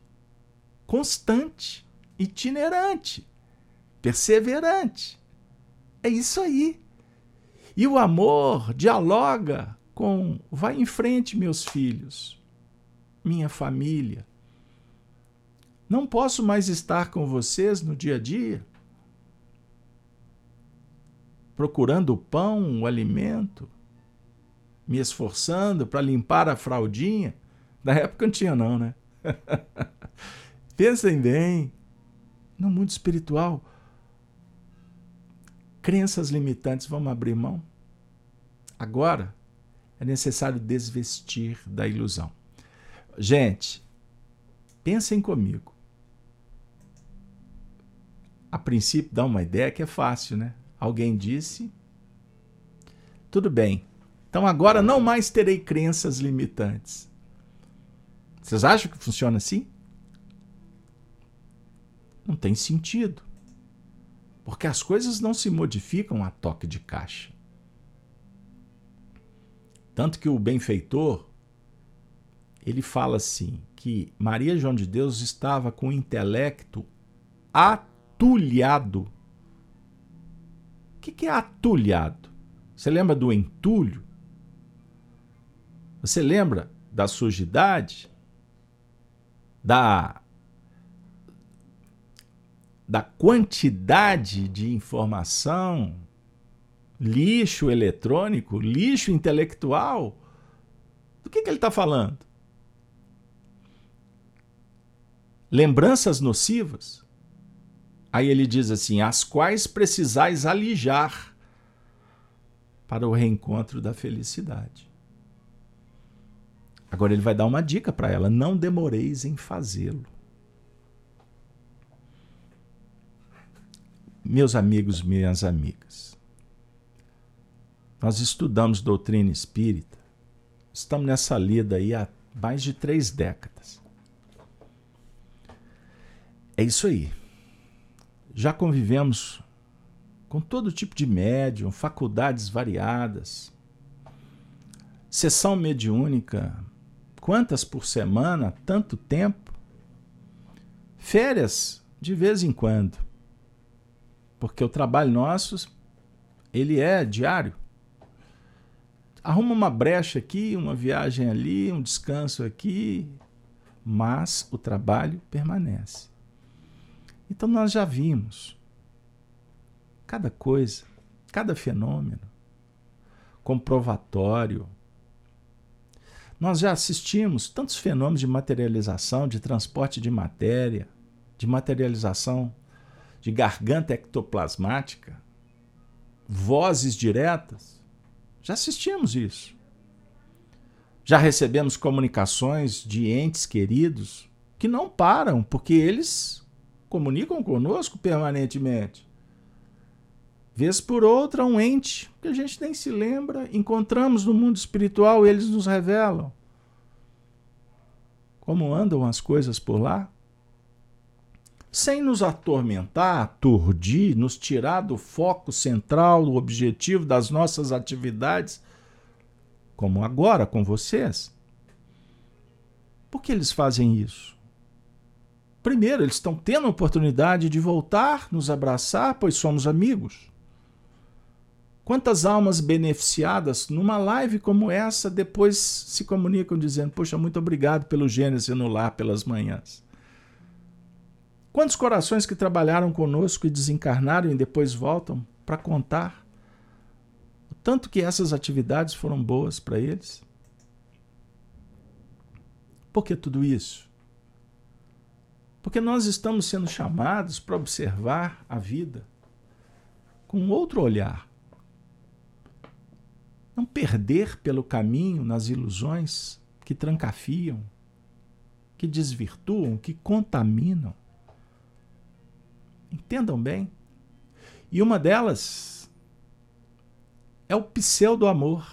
A: constante, itinerante, perseverante. É isso aí. E o amor dialoga com vai em frente, meus filhos, minha família. Não posso mais estar com vocês no dia a dia, procurando o pão, o alimento, me esforçando para limpar a fraldinha. Na época não tinha, não, né? Pensem bem. No mundo espiritual, crenças limitantes vão abrir mão. Agora é necessário desvestir da ilusão. Gente, pensem comigo. A princípio dá uma ideia que é fácil, né? Alguém disse: tudo bem, então agora não mais terei crenças limitantes. Vocês acham que funciona assim? Não tem sentido. Porque as coisas não se modificam a toque de caixa. Tanto que o benfeitor, ele fala assim, que Maria João de Deus estava com o intelecto atulhado. O que é atulhado? Você lembra do entulho? Você lembra da sujidade? Da da quantidade de informação, lixo eletrônico, lixo intelectual, do que, que ele está falando? Lembranças nocivas? Aí ele diz assim: as quais precisais alijar para o reencontro da felicidade. Agora ele vai dar uma dica para ela: não demoreis em fazê-lo. Meus amigos, minhas amigas, nós estudamos doutrina espírita, estamos nessa lida aí há mais de três décadas. É isso aí. Já convivemos com todo tipo de médium, faculdades variadas, sessão mediúnica, quantas por semana, tanto tempo, férias de vez em quando porque o trabalho nosso ele é diário. Arruma uma brecha aqui, uma viagem ali, um descanso aqui, mas o trabalho permanece. Então nós já vimos cada coisa, cada fenômeno, comprovatório. Nós já assistimos tantos fenômenos de materialização, de transporte de matéria, de materialização de garganta ectoplasmática, vozes diretas. Já assistimos isso. Já recebemos comunicações de entes queridos que não param, porque eles comunicam conosco permanentemente. Vez por outra, um ente que a gente nem se lembra, encontramos no mundo espiritual, eles nos revelam. Como andam as coisas por lá? sem nos atormentar, aturdir, nos tirar do foco central, do objetivo das nossas atividades, como agora com vocês. Por que eles fazem isso? Primeiro, eles estão tendo a oportunidade de voltar, nos abraçar, pois somos amigos. Quantas almas beneficiadas numa live como essa depois se comunicam dizendo: Poxa, muito obrigado pelo Gênesis no lar pelas manhãs. Quantos corações que trabalharam conosco e desencarnaram e depois voltam para contar o tanto que essas atividades foram boas para eles? Por que tudo isso? Porque nós estamos sendo chamados para observar a vida com outro olhar. Não perder pelo caminho nas ilusões que trancafiam, que desvirtuam, que contaminam. Entendam bem. E uma delas é o pseudo-amor,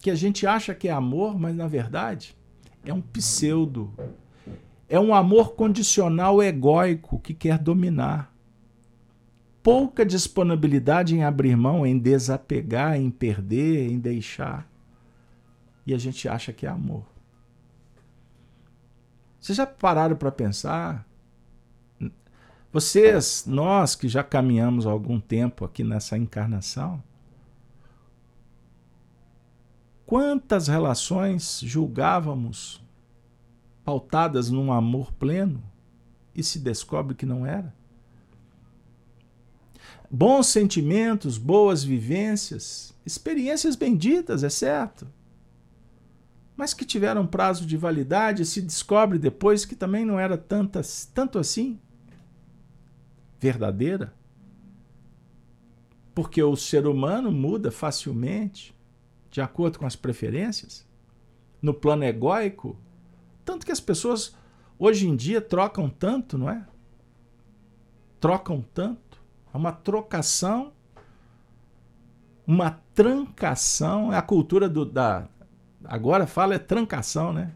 A: que a gente acha que é amor, mas na verdade é um pseudo. É um amor condicional egóico que quer dominar. Pouca disponibilidade em abrir mão, em desapegar, em perder, em deixar. E a gente acha que é amor. Vocês já pararam para pensar vocês, nós que já caminhamos há algum tempo aqui nessa encarnação, quantas relações julgávamos pautadas num amor pleno e se descobre que não era? Bons sentimentos, boas vivências, experiências benditas, é certo. Mas que tiveram prazo de validade se descobre depois que também não era tantas, tanto assim verdadeira? Porque o ser humano muda facilmente, de acordo com as preferências, no plano egóico, tanto que as pessoas hoje em dia trocam tanto, não é? Trocam tanto. É uma trocação, uma trancação. É a cultura do, da. Agora fala é trancação, né?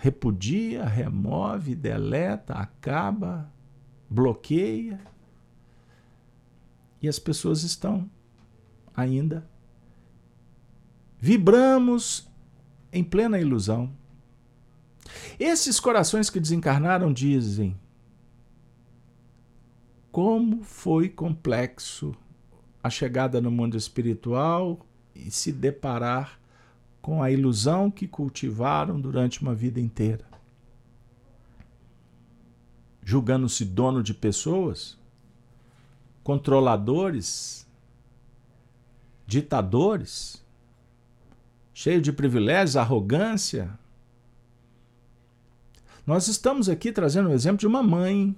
A: repudia, remove, deleta, acaba, bloqueia. E as pessoas estão ainda. Vibramos em plena ilusão. Esses corações que desencarnaram dizem: como foi complexo a chegada no mundo espiritual e se deparar com a ilusão que cultivaram durante uma vida inteira. Julgando-se dono de pessoas, controladores, ditadores, cheio de privilégios, arrogância. Nós estamos aqui trazendo o um exemplo de uma mãe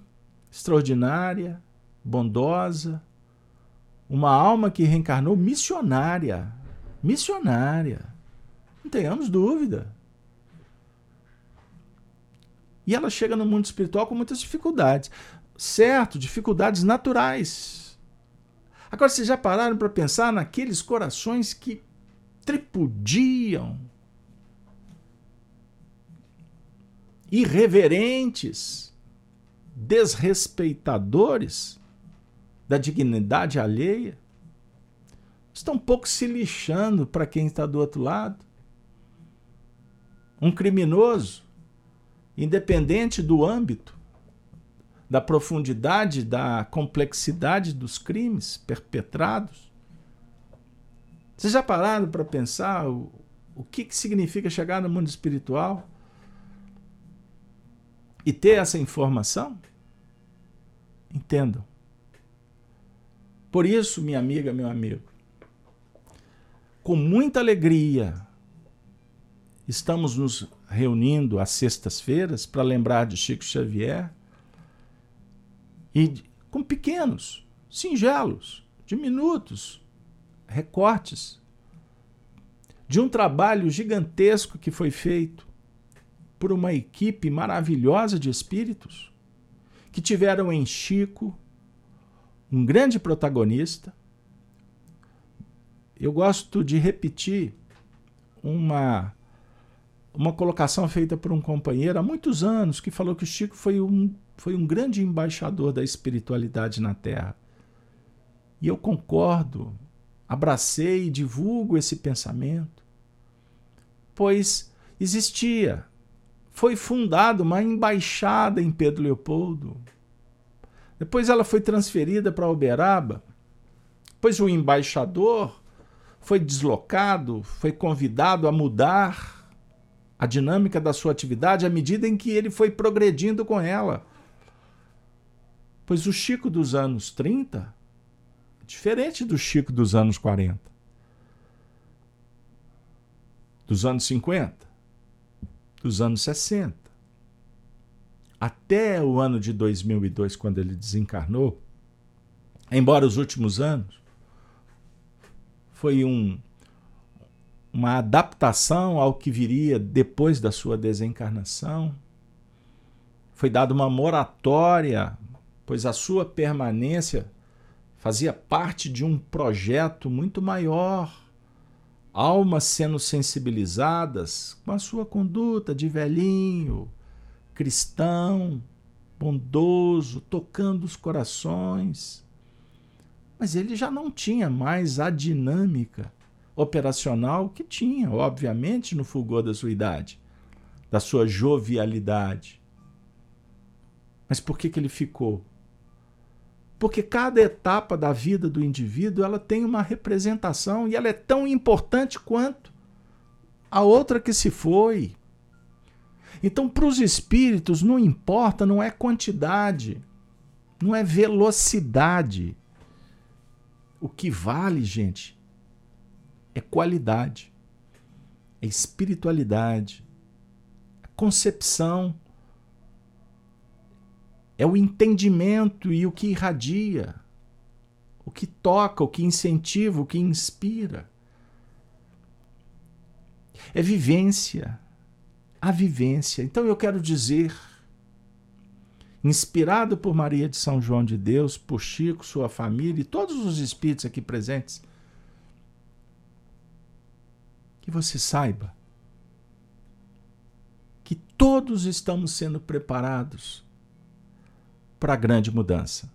A: extraordinária, bondosa, uma alma que reencarnou missionária, missionária não tenhamos dúvida. E ela chega no mundo espiritual com muitas dificuldades. Certo, dificuldades naturais. Agora, vocês já pararam para pensar naqueles corações que tripudiam, irreverentes, desrespeitadores da dignidade alheia? Estão um pouco se lixando para quem está do outro lado um criminoso, independente do âmbito, da profundidade, da complexidade dos crimes perpetrados. Vocês já pararam para pensar o, o que, que significa chegar no mundo espiritual e ter essa informação? Entendam. Por isso, minha amiga, meu amigo, com muita alegria, Estamos nos reunindo às sextas-feiras para lembrar de Chico Xavier e com pequenos, singelos, diminutos recortes de um trabalho gigantesco que foi feito por uma equipe maravilhosa de espíritos que tiveram em Chico um grande protagonista. Eu gosto de repetir uma uma colocação feita por um companheiro há muitos anos que falou que o Chico foi um, foi um grande embaixador da espiritualidade na Terra. E eu concordo, abracei e divulgo esse pensamento, pois existia, foi fundada uma embaixada em Pedro Leopoldo. Depois ela foi transferida para Uberaba, pois o embaixador foi deslocado, foi convidado a mudar a dinâmica da sua atividade à medida em que ele foi progredindo com ela. Pois o Chico dos anos 30 é diferente do Chico dos anos 40, dos anos 50, dos anos 60. Até o ano de 2002, quando ele desencarnou, embora os últimos anos foi um uma adaptação ao que viria depois da sua desencarnação. Foi dada uma moratória, pois a sua permanência fazia parte de um projeto muito maior. Almas sendo sensibilizadas com a sua conduta de velhinho, cristão, bondoso, tocando os corações. Mas ele já não tinha mais a dinâmica operacional que tinha, obviamente, no fulgor da sua idade, da sua jovialidade. Mas por que, que ele ficou? Porque cada etapa da vida do indivíduo ela tem uma representação e ela é tão importante quanto a outra que se foi. Então, para os espíritos, não importa, não é quantidade, não é velocidade. O que vale, gente, é qualidade, é espiritualidade, é concepção, é o entendimento e o que irradia, o que toca, o que incentiva, o que inspira. É vivência, a vivência. Então eu quero dizer, inspirado por Maria de São João de Deus, por Chico, sua família e todos os espíritos aqui presentes, que você saiba que todos estamos sendo preparados para a grande mudança.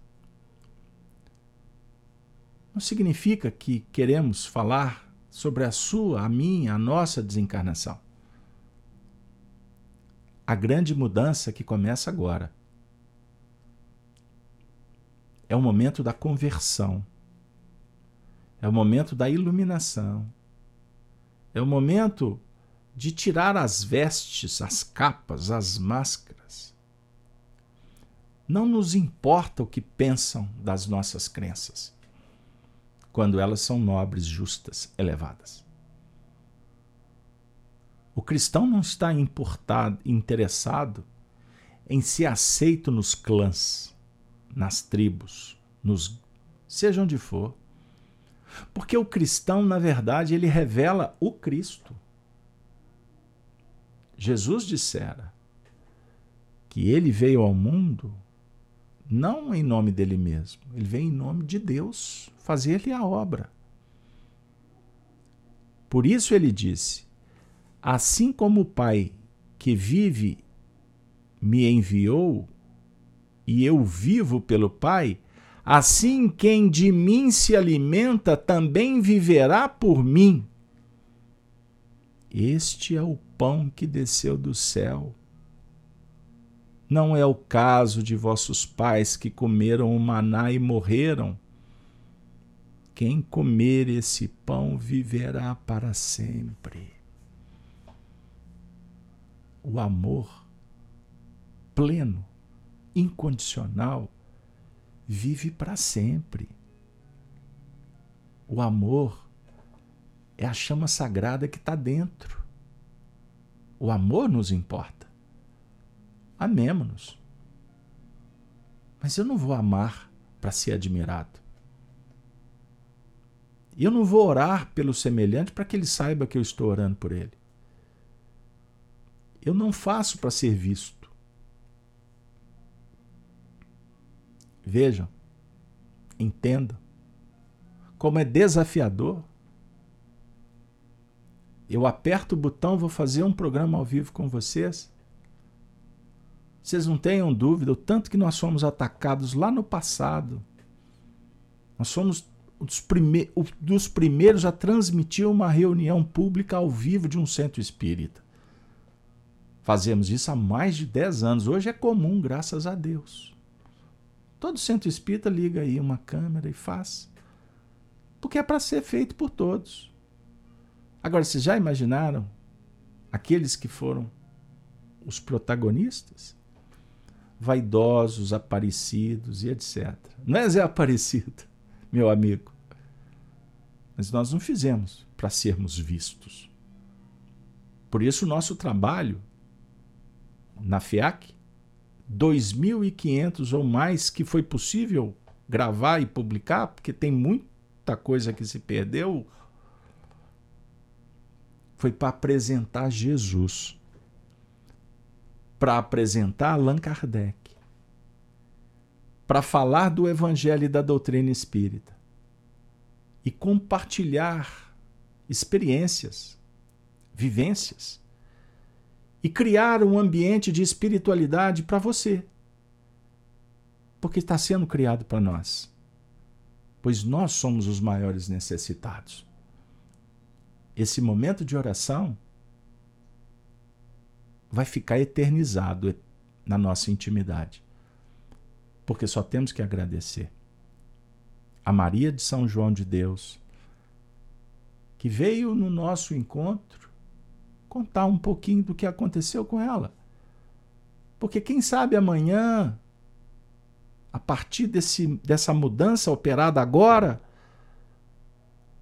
A: Não significa que queremos falar sobre a sua, a minha, a nossa desencarnação. A grande mudança que começa agora. É o momento da conversão. É o momento da iluminação. É o momento de tirar as vestes, as capas, as máscaras. Não nos importa o que pensam das nossas crenças, quando elas são nobres, justas, elevadas. O cristão não está importado, interessado em ser aceito nos clãs, nas tribos, nos seja onde for. Porque o cristão, na verdade, ele revela o Cristo. Jesus dissera que ele veio ao mundo não em nome dele mesmo, ele veio em nome de Deus fazer-lhe a obra. Por isso ele disse: Assim como o Pai que vive me enviou, e eu vivo pelo Pai, Assim, quem de mim se alimenta também viverá por mim. Este é o pão que desceu do céu. Não é o caso de vossos pais que comeram o maná e morreram. Quem comer esse pão viverá para sempre. O amor pleno, incondicional, vive para sempre. O amor é a chama sagrada que está dentro. O amor nos importa. Amemos-nos. Mas eu não vou amar para ser admirado. Eu não vou orar pelo semelhante para que ele saiba que eu estou orando por ele. Eu não faço para ser visto. Vejam, entendam como é desafiador. Eu aperto o botão, vou fazer um programa ao vivo com vocês. Vocês não tenham dúvida o tanto que nós fomos atacados lá no passado. Nós fomos dos, prime dos primeiros a transmitir uma reunião pública ao vivo de um centro espírita. Fazemos isso há mais de 10 anos. Hoje é comum, graças a Deus. Todo centro espírita liga aí uma câmera e faz. Porque é para ser feito por todos. Agora, vocês já imaginaram aqueles que foram os protagonistas, vaidosos, aparecidos e etc. Não é Zé Aparecido, meu amigo. Mas nós não fizemos para sermos vistos. Por isso, o nosso trabalho na FIAC, 2.500 ou mais que foi possível gravar e publicar, porque tem muita coisa que se perdeu, foi para apresentar Jesus, para apresentar Allan Kardec, para falar do Evangelho e da doutrina espírita e compartilhar experiências, vivências e criar um ambiente de espiritualidade para você. Porque está sendo criado para nós. Pois nós somos os maiores necessitados. Esse momento de oração vai ficar eternizado na nossa intimidade. Porque só temos que agradecer a Maria de São João de Deus, que veio no nosso encontro contar um pouquinho do que aconteceu com ela. Porque quem sabe amanhã, a partir desse, dessa mudança operada agora,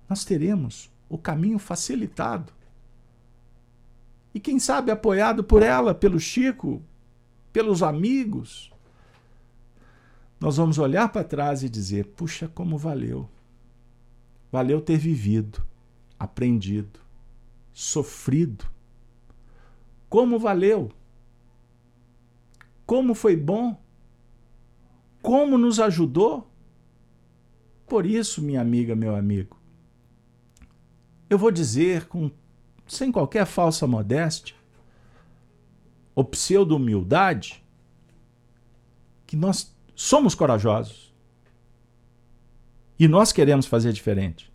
A: nós teremos o caminho facilitado. E quem sabe apoiado por ela, pelo Chico, pelos amigos, nós vamos olhar para trás e dizer: puxa, como valeu. Valeu ter vivido, aprendido, sofrido como valeu? Como foi bom? Como nos ajudou? Por isso, minha amiga, meu amigo, eu vou dizer com sem qualquer falsa modéstia ou pseudo-humildade que nós somos corajosos. E nós queremos fazer diferente.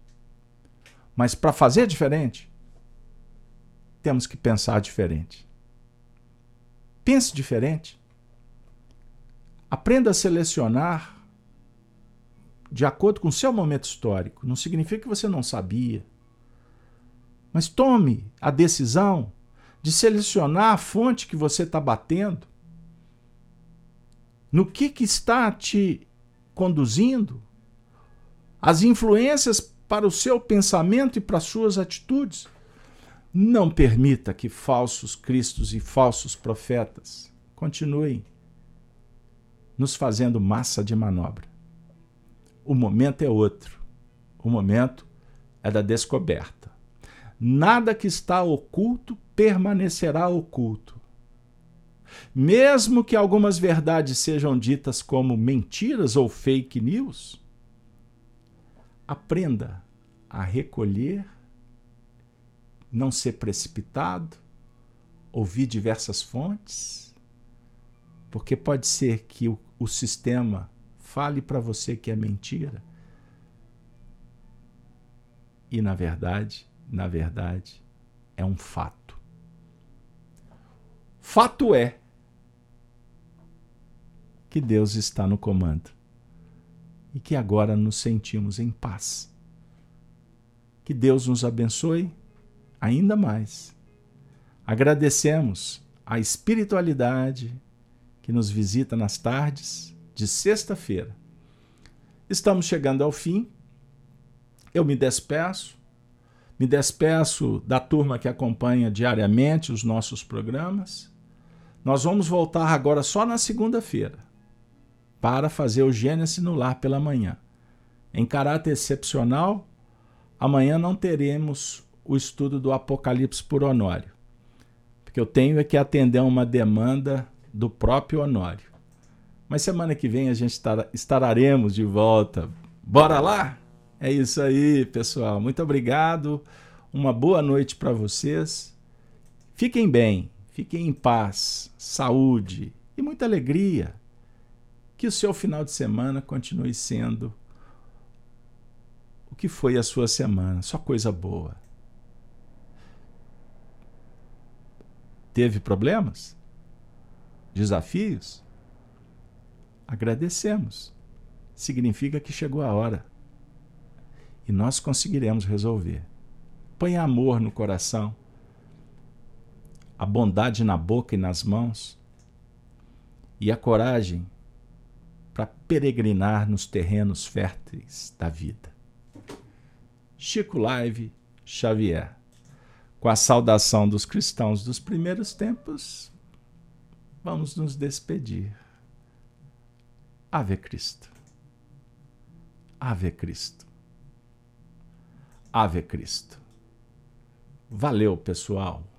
A: Mas para fazer diferente, temos que pensar diferente. Pense diferente. Aprenda a selecionar de acordo com o seu momento histórico. Não significa que você não sabia. Mas tome a decisão de selecionar a fonte que você está batendo. No que, que está te conduzindo? As influências para o seu pensamento e para as suas atitudes. Não permita que falsos cristos e falsos profetas continuem nos fazendo massa de manobra. O momento é outro. O momento é da descoberta. Nada que está oculto permanecerá oculto. Mesmo que algumas verdades sejam ditas como mentiras ou fake news, aprenda a recolher não ser precipitado, ouvir diversas fontes, porque pode ser que o, o sistema fale para você que é mentira. E na verdade, na verdade, é um fato. Fato é que Deus está no comando e que agora nos sentimos em paz. Que Deus nos abençoe ainda mais. Agradecemos a espiritualidade que nos visita nas tardes de sexta-feira. Estamos chegando ao fim. Eu me despeço. Me despeço da turma que acompanha diariamente os nossos programas. Nós vamos voltar agora só na segunda-feira para fazer o Gênesis no lar pela manhã. Em caráter excepcional, amanhã não teremos o estudo do Apocalipse por Honório. Porque eu tenho é que atender uma demanda do próprio Honório. Mas semana que vem a gente estar, estaremos de volta. Bora lá? É isso aí, pessoal. Muito obrigado. Uma boa noite para vocês. Fiquem bem, fiquem em paz, saúde e muita alegria. Que o seu final de semana continue sendo o que foi a sua semana, só coisa boa. Teve problemas? Desafios? Agradecemos. Significa que chegou a hora. E nós conseguiremos resolver. Põe amor no coração. a bondade na boca e nas mãos e a coragem para peregrinar nos terrenos férteis da vida. Chico Live Xavier. Com a saudação dos cristãos dos primeiros tempos, vamos nos despedir. Ave Cristo. Ave Cristo. Ave Cristo. Valeu, pessoal.